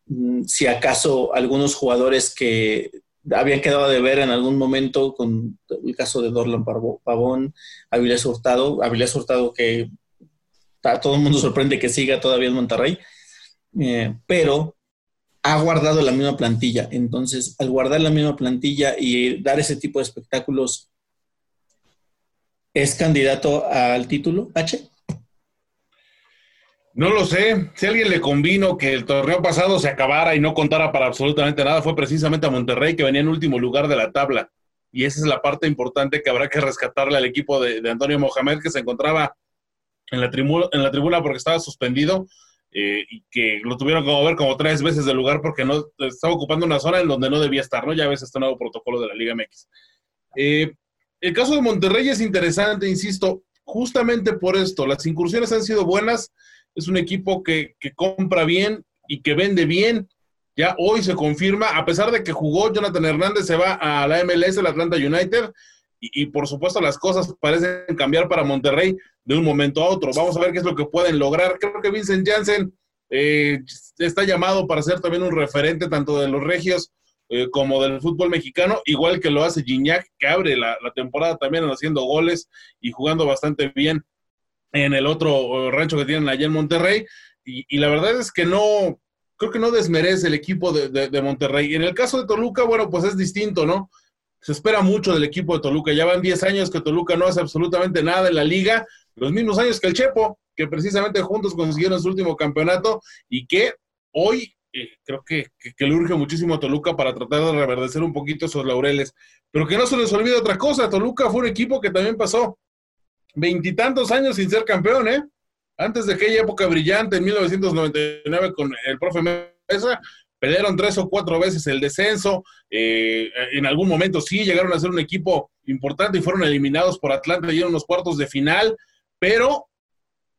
Mm, si acaso algunos jugadores que habían quedado de ver en algún momento con el caso de Dorlan Pavón, Avilés Hurtado, Avilés Hurtado que a todo el mundo sorprende que siga todavía en Monterrey, eh, pero ha guardado la misma plantilla. Entonces, al guardar la misma plantilla y dar ese tipo de espectáculos, ¿es candidato al título, H? No lo sé. Si alguien le convino que el torneo pasado se acabara y no contara para absolutamente nada, fue precisamente a Monterrey, que venía en último lugar de la tabla. Y esa es la parte importante que habrá que rescatarle al equipo de, Antonio Mohamed, que se encontraba en la, tribuna, en la tribuna porque estaba suspendido eh, y que lo tuvieron que mover como tres veces del lugar porque no estaba ocupando una zona en donde no debía estar, ¿no? Ya ves este nuevo protocolo de la Liga MX. Eh, el caso de Monterrey es interesante, insisto, justamente por esto. Las incursiones han sido buenas es un equipo que, compra bien y que vende bien. Ya hoy se confirma, a pesar de que jugó Jonathan Hernández, se va a la MLS, el Atlanta United, y, por supuesto las cosas parecen cambiar para Monterrey de un momento a otro. Vamos a ver qué es lo que pueden lograr. Creo que Vincent Janssen eh, está llamado para ser también un referente tanto de los regios eh, como del fútbol mexicano, igual que lo hace Gignac, que abre la, temporada también haciendo goles y jugando bastante bien en el otro rancho que tienen allá en Monterrey. Y, la verdad es que no, creo que no desmerece el equipo de, Monterrey. Y en el caso de Toluca, bueno, pues es distinto, ¿no? Se espera mucho del equipo de Toluca. Ya van 10 años que Toluca no hace absolutamente nada en la liga, los mismos años que el Chepo, que precisamente juntos consiguieron su último campeonato y que hoy eh, creo que, que, le urge muchísimo a Toluca para tratar de reverdecer un poquito esos laureles. Pero que no se les olvide otra cosa, Toluca fue un equipo que también pasó veintitantos años sin ser campeón, ¿eh? Antes de aquella época brillante, en 1999, con el profe Mesa, pelearon tres o cuatro veces el descenso. Eh, en algún momento sí llegaron a ser un equipo importante y fueron eliminados por Atlanta y en unos cuartos de final, pero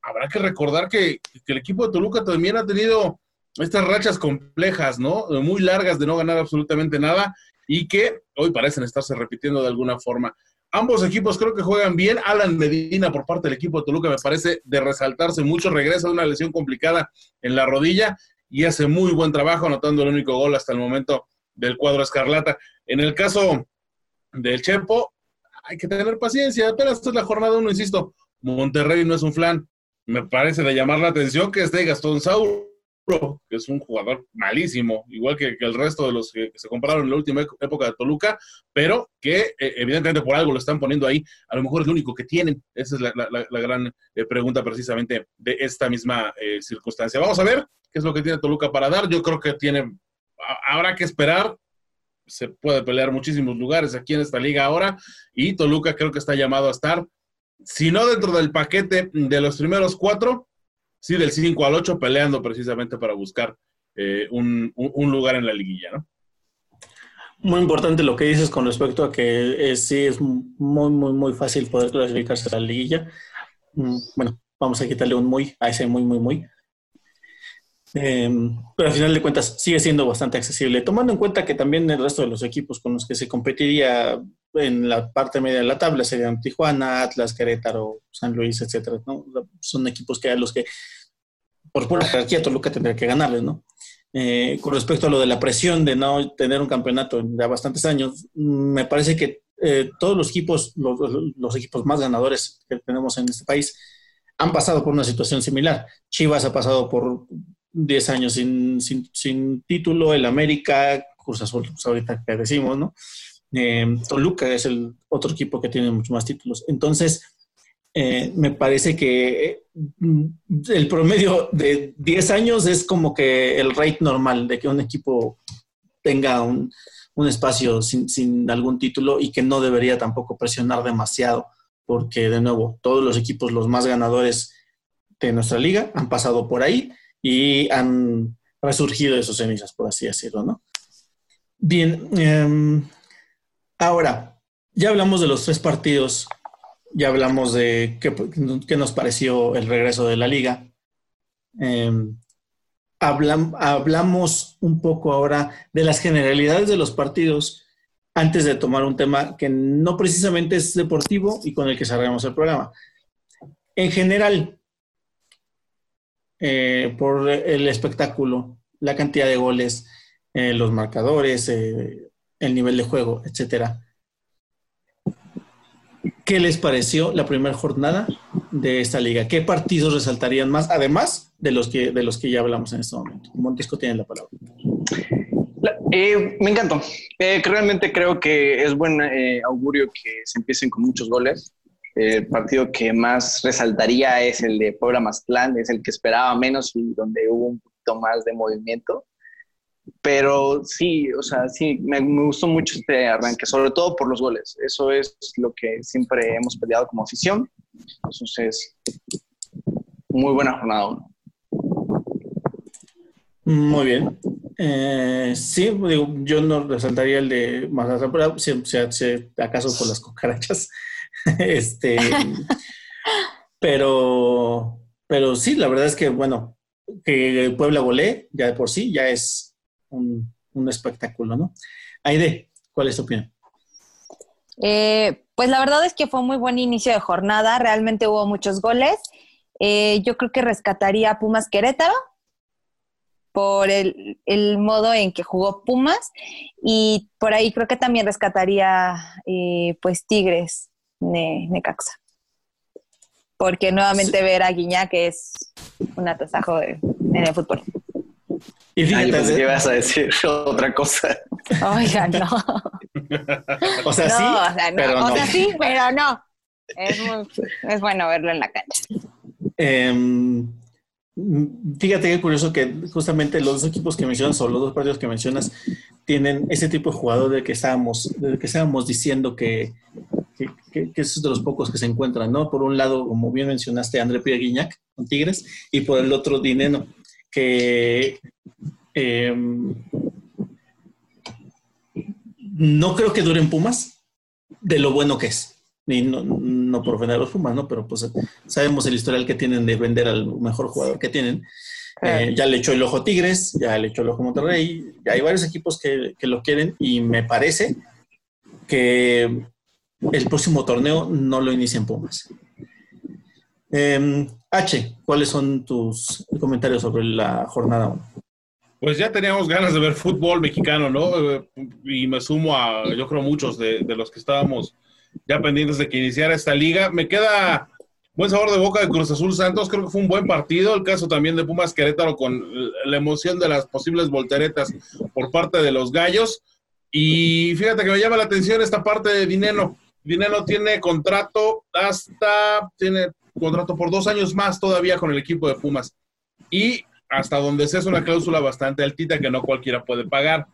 habrá que recordar que, que, el equipo de Toluca también ha tenido estas rachas complejas, ¿no? Muy largas de no ganar absolutamente nada y que hoy parecen estarse repitiendo de alguna forma. Ambos equipos creo que juegan bien. Alan Medina por parte del equipo de Toluca me parece de resaltarse mucho. Regresa de una lesión complicada en la rodilla y hace muy buen trabajo anotando el único gol hasta el momento del cuadro escarlata. En el caso del Chepo, hay que tener paciencia. Apenas es la jornada uno, insisto. Monterrey no es un flan. Me parece de llamar la atención que esté Gastón Saúl que es un jugador malísimo, igual que, el resto de los que, se compraron en la última época de Toluca, pero que eh, evidentemente por algo lo están poniendo ahí. A lo mejor es lo único que tienen. Esa es la, gran eh, pregunta precisamente de esta misma eh, circunstancia. Vamos a ver qué es lo que tiene Toluca para dar. Yo creo que tiene, habrá que esperar. Se puede pelear muchísimos lugares aquí en esta liga ahora y Toluca creo que está llamado a estar, si no dentro del paquete de los primeros cuatro, sí, del 5 al 8 peleando precisamente para buscar eh, un, lugar en la liguilla, ¿no? Muy importante lo que dices con respecto a que sí es muy, muy, muy fácil poder clasificarse a la liguilla. Mm, bueno, vamos a quitarle un muy a ese muy, muy, muy. Em, pero al final de cuentas sigue siendo bastante accesible, tomando en cuenta que también el resto de los equipos con los que se competiría en la parte media de la tabla serían Tijuana, Atlas, Querétaro, San Luis, etcétera, ¿no? Son equipos que a los que por pura jerarquía Toluca tendría que ganarles, ¿no? Eh, con respecto a lo de la presión de no tener un campeonato ya bastantes años, me parece que eh, todos los equipos, los, los, equipos más ganadores que tenemos en este país, han pasado por una situación similar. Chivas ha pasado por 10 años sin, sin, sin título, el América, Cruz Azul, pues ahorita que decimos, ¿no? Eh, Toluca es el otro equipo que tiene muchos más títulos. Entonces, eh, me parece que mm, el promedio de 10 años es como que el rate normal de que un equipo tenga un, un espacio sin, sin algún título y que no debería tampoco presionar demasiado, porque de nuevo, todos los equipos, los más ganadores de nuestra liga, han pasado por ahí y han resurgido de sus cenizas, por así decirlo, ¿no? Bien, em, ahora, ya hablamos de los tres partidos, ya hablamos de qué, nos pareció el regreso de la liga. Em, hablamos un poco ahora de las generalidades de los partidos antes de tomar un tema que no precisamente es deportivo y con el que cerramos el programa. En general, eh, por el espectáculo, la cantidad de goles, eh, los marcadores, eh, el nivel de juego, etcétera. ¿Qué les pareció la primera jornada de esta liga? ¿Qué partidos resaltarían más, además de los que, de los que ya hablamos en este momento? Montesco tiene la palabra. Eh, me encantó. realmente creo que es buen augurio que se empiecen con muchos goles. El partido que más resaltaría es el de Puebla Maztlán, es el que esperaba menos y donde hubo un poquito más de movimiento. Pero sí, o sea, sí, me, gustó mucho este arranque, sobre todo por los goles. Eso es lo que siempre hemos peleado como afición. Entonces, muy buena jornada uno. Muy bien. Eh, sí, digo, yo no resaltaría el de Mazatlán, si, si, acaso por las cucarachas. este, pero, pero sí, la verdad es que, bueno, que Puebla volé ya de por sí, ya es un, espectáculo, ¿no? Aide, ¿cuál es tu opinión? Eh, pues la verdad es que fue un muy buen inicio de jornada, realmente hubo muchos goles. Eh, yo creo que rescataría a Pumas Querétaro por el, modo en que jugó Pumas y por ahí creo que también rescataría eh, pues Tigres de Necaxa. Porque nuevamente ver a Guiñá que es un atasajo en el fútbol. Y fíjate, Ay, que vas a decir otra cosa. Oiga, no. o sea, sí, o sea, no. pero no. O sea, sí, pero no. Es, muy, es bueno verlo en la cancha. Eh, fíjate qué curioso que justamente los dos equipos que mencionas o los dos partidos que mencionas tienen ese tipo de jugador de que estábamos, de que estábamos diciendo que, que, que, es de los pocos que se encuentran, ¿no? Por un lado, como bien mencionaste, André Pierre Guignac con Tigres y por el otro, Dineno que em, no creo que duren Pumas de lo bueno que es. Y no, no por ofender a los Pumas, ¿no? Pero pues sabemos el historial que tienen de vender al mejor jugador que tienen. Eh, ya le echó el ojo Tigres, ya le echó el ojo Monterrey, ya hay varios equipos que, que lo quieren y me parece que el próximo torneo no lo inician Pumas. Eh, H, ¿cuáles son tus comentarios sobre la jornada 1? Pues ya teníamos ganas de ver fútbol mexicano, ¿no? Eh, y me sumo a, yo creo, muchos de, los que estábamos ya pendientes de que iniciara esta liga. Me queda buen sabor de boca de Cruz Azul Santos, creo que fue un buen partido. El caso también de Pumas Querétaro con la emoción de las posibles volteretas por parte de los gallos. Y fíjate que me llama la atención esta parte de Dineno. Dineno tiene contrato hasta, tiene contrato por dos años más todavía con el equipo de Pumas. Y hasta donde sea es una cláusula bastante altita que no cualquiera puede pagar.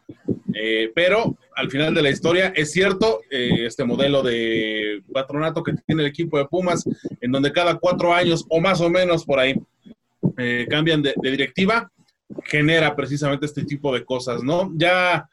Eh, pero al final de la historia es cierto, eh, este modelo de patronato que tiene el equipo de Pumas, en donde cada cuatro años o más o menos por ahí eh, cambian de, directiva, genera precisamente este tipo de cosas, ¿no? Ya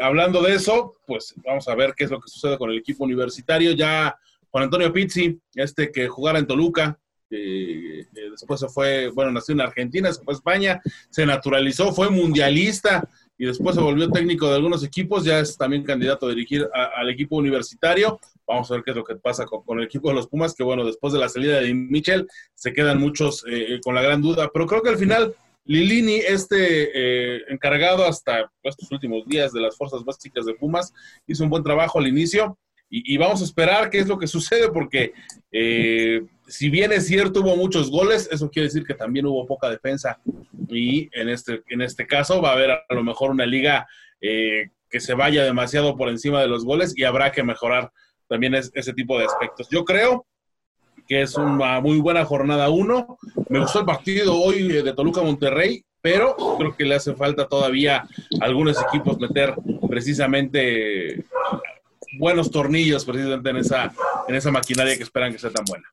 hablando de eso, pues vamos a ver qué es lo que sucede con el equipo universitario. Ya Juan Antonio Pizzi, este que jugara en Toluca, después se fue, bueno, nació en Argentina, se fue a España, se naturalizó, fue mundialista y después se volvió técnico de algunos equipos, ya es también candidato a dirigir al equipo universitario. Vamos a ver qué es lo que pasa con, el equipo de los Pumas, que bueno, después de la salida de Michel se quedan muchos eh, con la gran duda, pero creo que al final Lilini, este eh, encargado hasta estos últimos días de las fuerzas básicas de Pumas, hizo un buen trabajo al inicio y, vamos a esperar qué es lo que sucede, porque eh, si bien es cierto, hubo muchos goles, eso quiere decir que también hubo poca defensa. Y en este, en este caso va a haber a lo mejor una liga eh, que se vaya demasiado por encima de los goles y habrá que mejorar también ese tipo de aspectos. Yo creo que es una muy buena jornada uno. Me gustó el partido hoy de Toluca Monterrey, pero creo que le hace falta todavía a algunos equipos meter precisamente buenos tornillos precisamente en esa, en esa maquinaria que esperan que sea tan buena.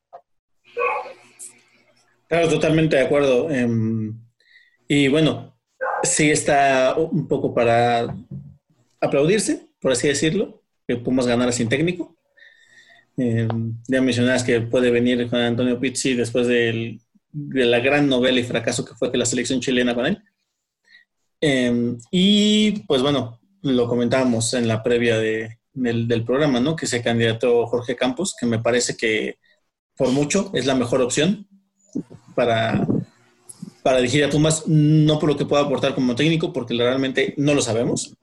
Claro, totalmente de acuerdo. Em, y bueno, sí está un poco para aplaudirse, por así decirlo, que Pumas ganara sin técnico. Em, ya mencionabas que puede venir Juan Antonio Pizzi después de la gran novela y fracaso que fue que la selección chilena con él. Em, y pues bueno, lo comentábamos en la previa de, del, programa, ¿no? Que se candidató Jorge Campos, que me parece que por mucho es la mejor opción para, para dirigir a Pumas, no por lo que pueda aportar como técnico, porque realmente no lo sabemos.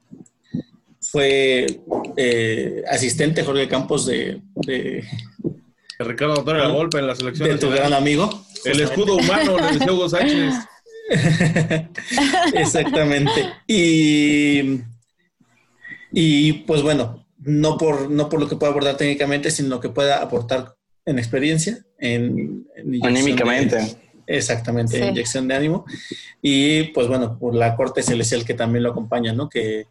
Fue eh, asistente Jorge Campos de, de, Ricardo Antonio Golpe en la selección. De tu gran amigo. El escudo humano de Hugo Sánchez. Exactamente. Y, y pues bueno, no por, no por lo que pueda abordar técnicamente, sino lo que pueda aportar en experiencia, en, anímicamente. exactamente, inyección de ánimo. Y pues bueno, por la corte celestial que también lo acompaña, ¿no? Que,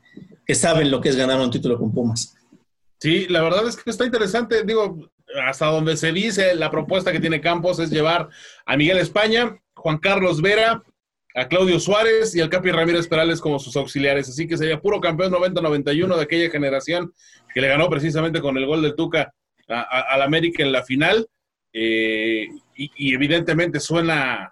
que saben lo que es ganar un título con Pumas. Sí, la verdad es que está interesante. Digo, hasta donde se dice, la propuesta que tiene Campos es llevar a Miguel España, Juan Carlos Vera, a Claudio Suárez y al Capi Ramírez Perales como sus auxiliares. Así que sería puro campeón 90-91 de aquella generación que le ganó precisamente con el gol de Tuca al América en la final. Eh, y, evidentemente suena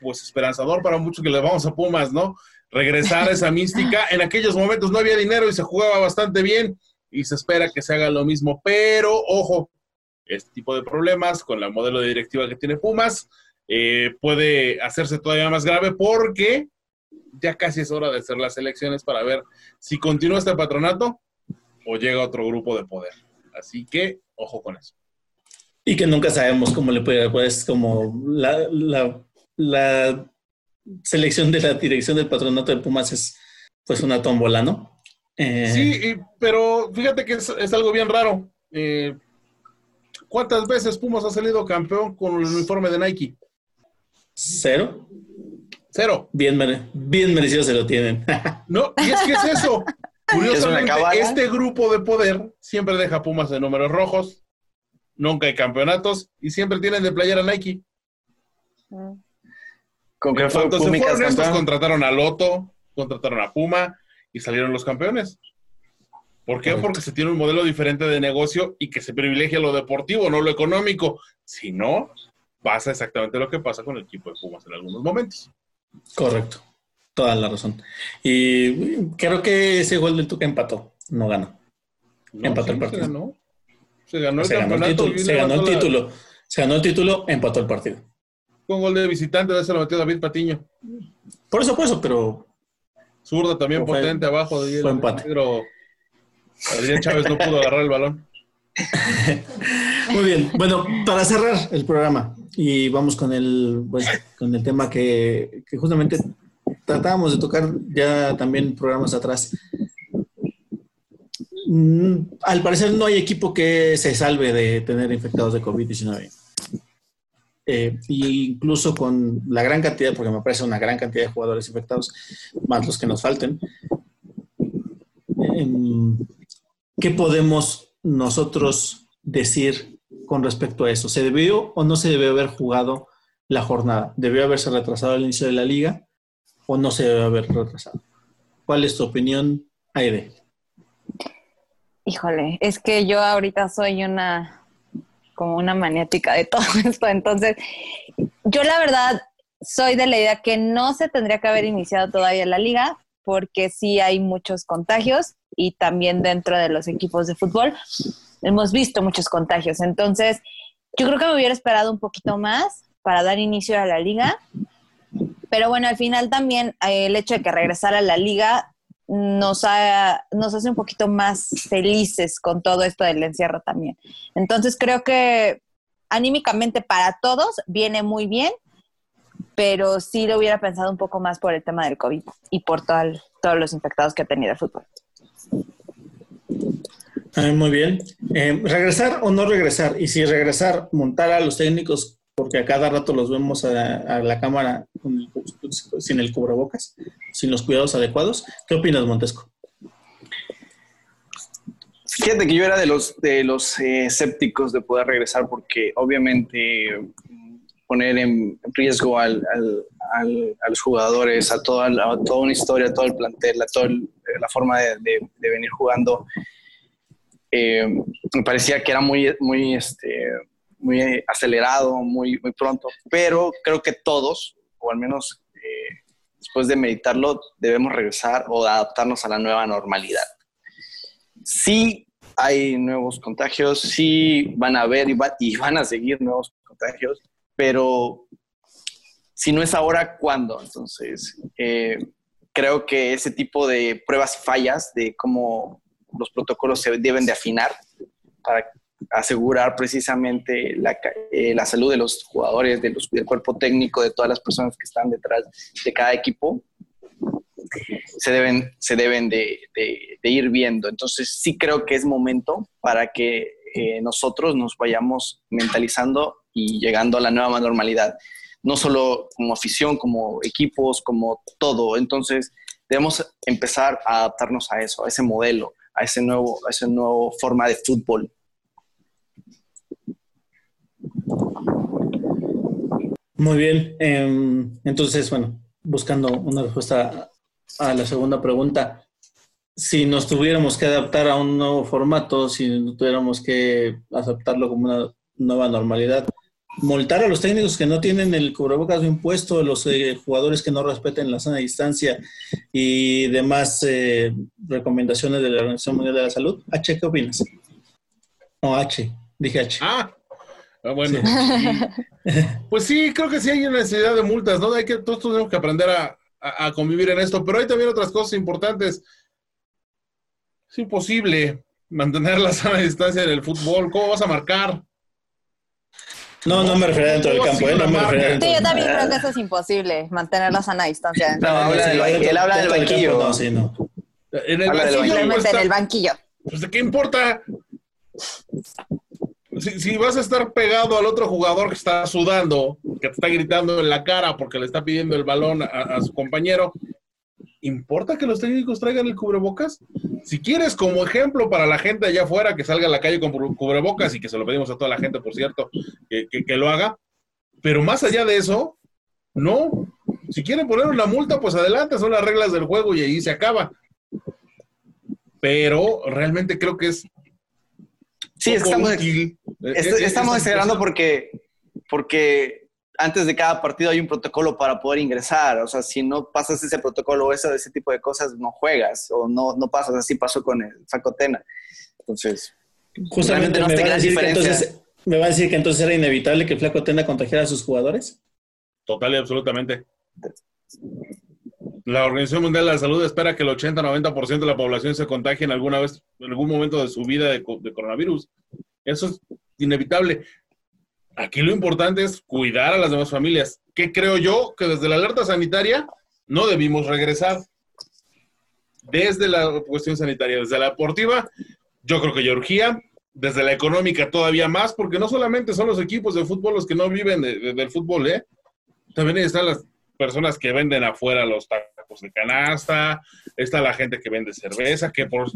pues esperanzador para muchos que le vamos a Pumas, ¿no? Regresar a esa mística. En aquellos momentos no había dinero y se jugaba bastante bien y se espera que se haga lo mismo. Pero, ojo, este tipo de problemas con la modelo de directiva que tiene Pumas eh, puede hacerse todavía más grave porque ya casi es hora de hacer las elecciones para ver si continúa este patronato o llega otro grupo de poder. Así que, ojo con eso. Y que nunca sabemos cómo le puede, pues, como la, la, selección de la dirección del patronato de Pumas es, pues, una tómbola, ¿no? Eh, sí, pero fíjate que es, algo bien raro. Eh, ¿Cuántas veces Pumas ha salido campeón con el uniforme de Nike? Cero. Cero. Bien, bien merecido se lo tienen. no, y es que es eso. Curiosamente, este grupo de poder siempre deja Pumas de números rojos, nunca hay campeonatos y siempre tienen de playera Nike. ¿Con qué fue se fueron estos, contrataron a Loto, contrataron a Puma y salieron los campeones. ¿Por qué? Porque se tiene un modelo diferente de negocio y que se privilegia lo deportivo, no lo económico. Si no, pasa exactamente lo que pasa con el equipo de Pumas en algunos momentos. Correcto, toda la razón. Y creo que ese gol del Tuca empató, no ganó. empató el partido. Se ganó, se ganó el campeonato. se ganó el título. Se ganó el título, empató el partido. Con gol de visitante, ese lo metió David Patiño. Por eso, por eso, pero. Zurda también potente abajo de Fue empate. Pero Adrián Chávez no pudo agarrar el balón. Muy bien. Bueno, para cerrar el programa y vamos con el, pues, con el tema que, justamente tratábamos de tocar ya también programas atrás. Mm, al parecer no hay equipo que se salve de tener infectados de COVID-19. Eh, incluso con la gran cantidad, porque me parece una gran cantidad de jugadores infectados, más los que nos falten, em, ¿qué podemos nosotros decir con respecto a eso? ¿Se debió o no se debió haber jugado la jornada? ¿Debió haberse retrasado el inicio de la liga o no se debió haber retrasado? ¿Cuál es tu opinión, Aide? Híjole, es que yo ahorita soy una como una maniática de todo esto, entonces yo la verdad soy de la idea que no se tendría que haber iniciado todavía la liga porque sí hay muchos contagios y también dentro de los equipos de fútbol hemos visto muchos contagios. Entonces, yo creo que me hubiera esperado un poquito más para dar inicio a la liga. Pero bueno, al final también eh, el hecho de que regresara a la liga nos, nos hace un poquito más felices con todo esto del encierro también. Entonces creo que anímicamente para todos viene muy bien, pero sí lo hubiera pensado un poco más por el tema del COVID y por todos los infectados que ha tenido el fútbol. Ah, muy bien. Eh, ¿Regresar o no regresar? Y si regresar, montar a los técnicos, porque a cada rato los vemos a, la cámara sin el cubrebocas, sin los cuidados adecuados. ¿Qué opinas, Montesco? Fíjate que yo era de los, de los eh, escépticos de poder regresar porque obviamente mm, poner en riesgo al, a los jugadores, a toda, toda una historia, a todo el plantel, a toda la forma de, de, venir jugando, eh, me parecía que era muy, muy, este, muy acelerado, muy, muy pronto, pero creo que todos, o al menos eh, después de meditarlo, debemos regresar o adaptarnos a la nueva normalidad. Sí hay nuevos contagios, sí van a haber y, y van a seguir nuevos contagios, pero si no es ahora, ¿cuándo? Entonces, eh, creo que ese tipo de pruebas y fallas de cómo los protocolos se deben de afinar para asegurar precisamente la, eh, la salud de los jugadores, de los, del cuerpo técnico, de todas las personas que están detrás de cada equipo, se deben, se deben de, ir viendo. Entonces sí creo que es momento para que eh, nosotros nos vayamos mentalizando y llegando a la nueva normalidad no solo como afición, como equipos, como todo. Entonces, debemos empezar a adaptarnos a eso, a ese modelo, a ese nuevo, a esa nueva forma de fútbol. Muy bien. Em, entonces, bueno, buscando una respuesta a la segunda pregunta. Si nos tuviéramos que adaptar a un nuevo formato, si tuviéramos que aceptarlo como una nueva normalidad, multar a los técnicos que no tienen el cubrebocas bien puesto, los eh, jugadores que no respeten la sana distancia y demás eh, recomendaciones de la Organización Mundial de la Salud. H, ¿qué opinas? No, H, dije H. Ah, ah bueno. pues sí, creo que sí hay una necesidad de multas, ¿no? Hay que, todos tenemos que aprender a, a convivir en esto, pero hay también otras cosas importantes. Es imposible mantener la sana distancia en el fútbol. ¿Cómo vas a marcar? No, no me refería dentro del campo, ¿eh? No me refería dentro. Sí, yo también creo que eso es imposible, mantener la sana distancia. Dentro no, habla del, él habla del banquillo. No, sí, no. En el banquillo. Simplemente en el banquillo. Pues, ¿de qué importa? Si, si, vas a estar pegado al otro jugador que está sudando, que te está gritando en la cara porque le está pidiendo el balón a, a su compañero, ¿importa que los técnicos traigan el cubrebocas? Si quieres como ejemplo para la gente allá afuera que salga a la calle con cubrebocas y que se lo pedimos a toda la gente, por cierto, que, que, lo haga, pero más allá de eso, no. Si quieren poner una multa, pues adelante, son las reglas del juego y ahí se acaba. Pero realmente creo que es... Sí, estamos, estamos acelerando porque, porque antes de cada partido hay un protocolo para poder ingresar. O sea, si no pasas ese protocolo o ese, ese tipo de cosas, no juegas o no, no pasas. Así pasó con el Facotena. Entonces, justamente no me, va a decir que entonces, me va a decir que entonces era inevitable que el Flaco Tena contagiara a sus jugadores. Total y absolutamente. La Organización Mundial de la Salud espera que el 80-90% de la población se contagie en alguna vez, en algún momento de su vida de coronavirus. Eso es inevitable. Aquí lo importante es cuidar a las demás familias. ¿Qué creo yo? Que desde la alerta sanitaria no debimos regresar. Desde la cuestión sanitaria, desde la deportiva, yo creo que ya urgía. Desde la económica todavía más, porque no solamente son los equipos de fútbol los que no viven del fútbol, ¿eh? También están las personas que venden afuera los tacos de canasta, está la gente que vende cerveza, que por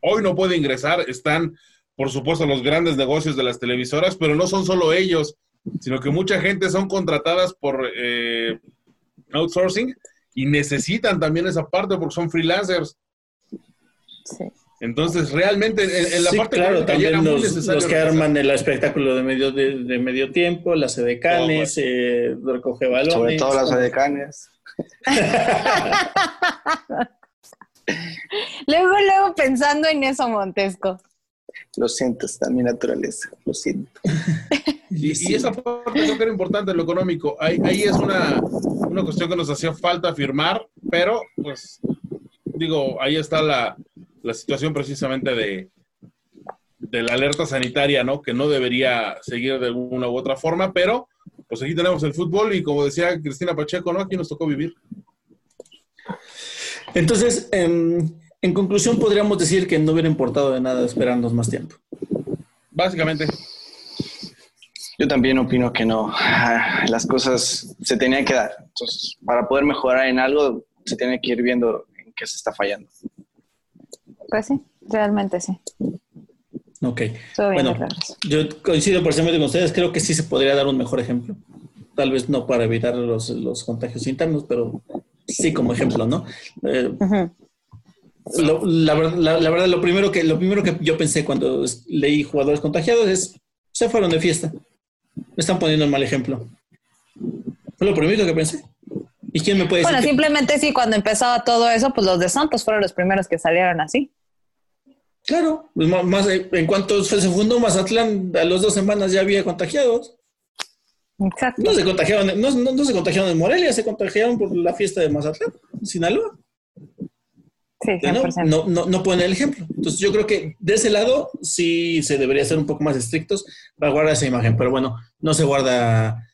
hoy no puede ingresar, están por supuesto, los grandes negocios de las televisoras, pero no son solo ellos, sino que mucha gente son contratadas por eh, outsourcing y necesitan también esa parte porque son freelancers. Sí. Entonces, realmente, en, la parte claro, también los, que arman el espectáculo de medio, de, medio tiempo, las edecanes, eh, recoge balones. Sobre todo las edecanes. luego, luego pensando en eso, Montesco. Lo siento, está en mi naturaleza, lo siento. y, esa parte creo que era importante, lo económico. Ahí, ahí es una, una, cuestión que nos hacía falta firmar, pero pues digo, ahí está la, la situación precisamente de, de la alerta sanitaria, ¿no? Que no debería seguir de alguna u otra forma, pero pues aquí tenemos el fútbol y como decía Cristina Pacheco, ¿no? Aquí nos tocó vivir. Entonces, eh, en conclusión, podríamos decir que no hubiera importado de nada esperarnos más tiempo. Básicamente. Yo también opino que no. Las cosas se tenían que dar. Entonces, para poder mejorar en algo, se tiene que ir viendo en qué se está fallando. Pues sí, realmente sí. Ok. Bueno, yo coincido parcialmente con ustedes. Creo que sí se podría dar un mejor ejemplo. Tal vez no para evitar los, los contagios internos, pero sí como ejemplo, ¿no? Eh. Lo- la, la- la verdad, lo primero, que, lo primero que yo pensé cuando leí jugadores contagiados es, se fueron de fiesta. Me están poniendo el mal ejemplo. Fue lo primero que pensé. ¿Y quién me puede decir? Bueno, que- simplemente sí, cuando empezaba todo eso, pues los de Santos fueron los primeros que salieron así. Claro, pues, más, eh, en cuanto se fundó Mazatlán, a las dos semanas ya había contagiados. Exacto. No se contagiaron, no, no- no se contagiaron en Morelia, se contagiaron por la fiesta de Mazatlán, en Sinaloa. Sí, no, 100%. no, no, no ponen el ejemplo. Entonces yo creo que de ese lado sí se debería ser un poco más estrictos para guardar esa imagen, pero bueno, no se guarda,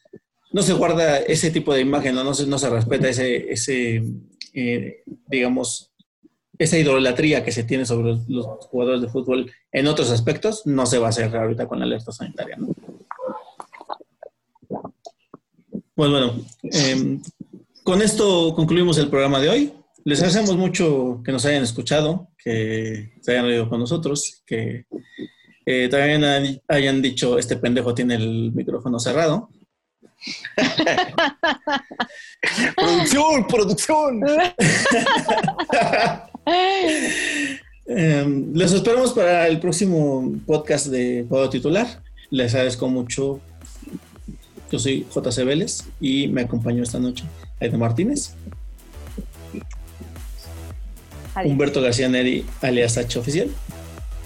no se guarda ese tipo de imagen, no, no, se, no se respeta ese, ese eh, digamos, esa idolatría que se tiene sobre los, los jugadores de fútbol en otros aspectos, no se va a hacer ahorita con la alerta sanitaria. ¿no? Pues bueno, eh, con esto concluimos el programa de hoy. Les agradecemos mucho que nos hayan escuchado, que se hayan oído con nosotros, que eh, también hay- hayan dicho, este pendejo tiene el micrófono cerrado. Producción, producción. Eh, les esperamos para el próximo podcast de Juego Titular. Les agradezco mucho. Yo soy JC Vélez y me acompañó esta noche Aida Martínez, Adiós. Humberto García Neri, alias H Oficial,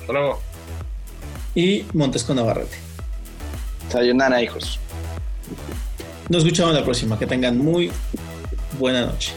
Hasta luego. y Montesco Navarrete. Sayonara, hijos. Nos escuchamos la próxima. Que tengan muy buena noche.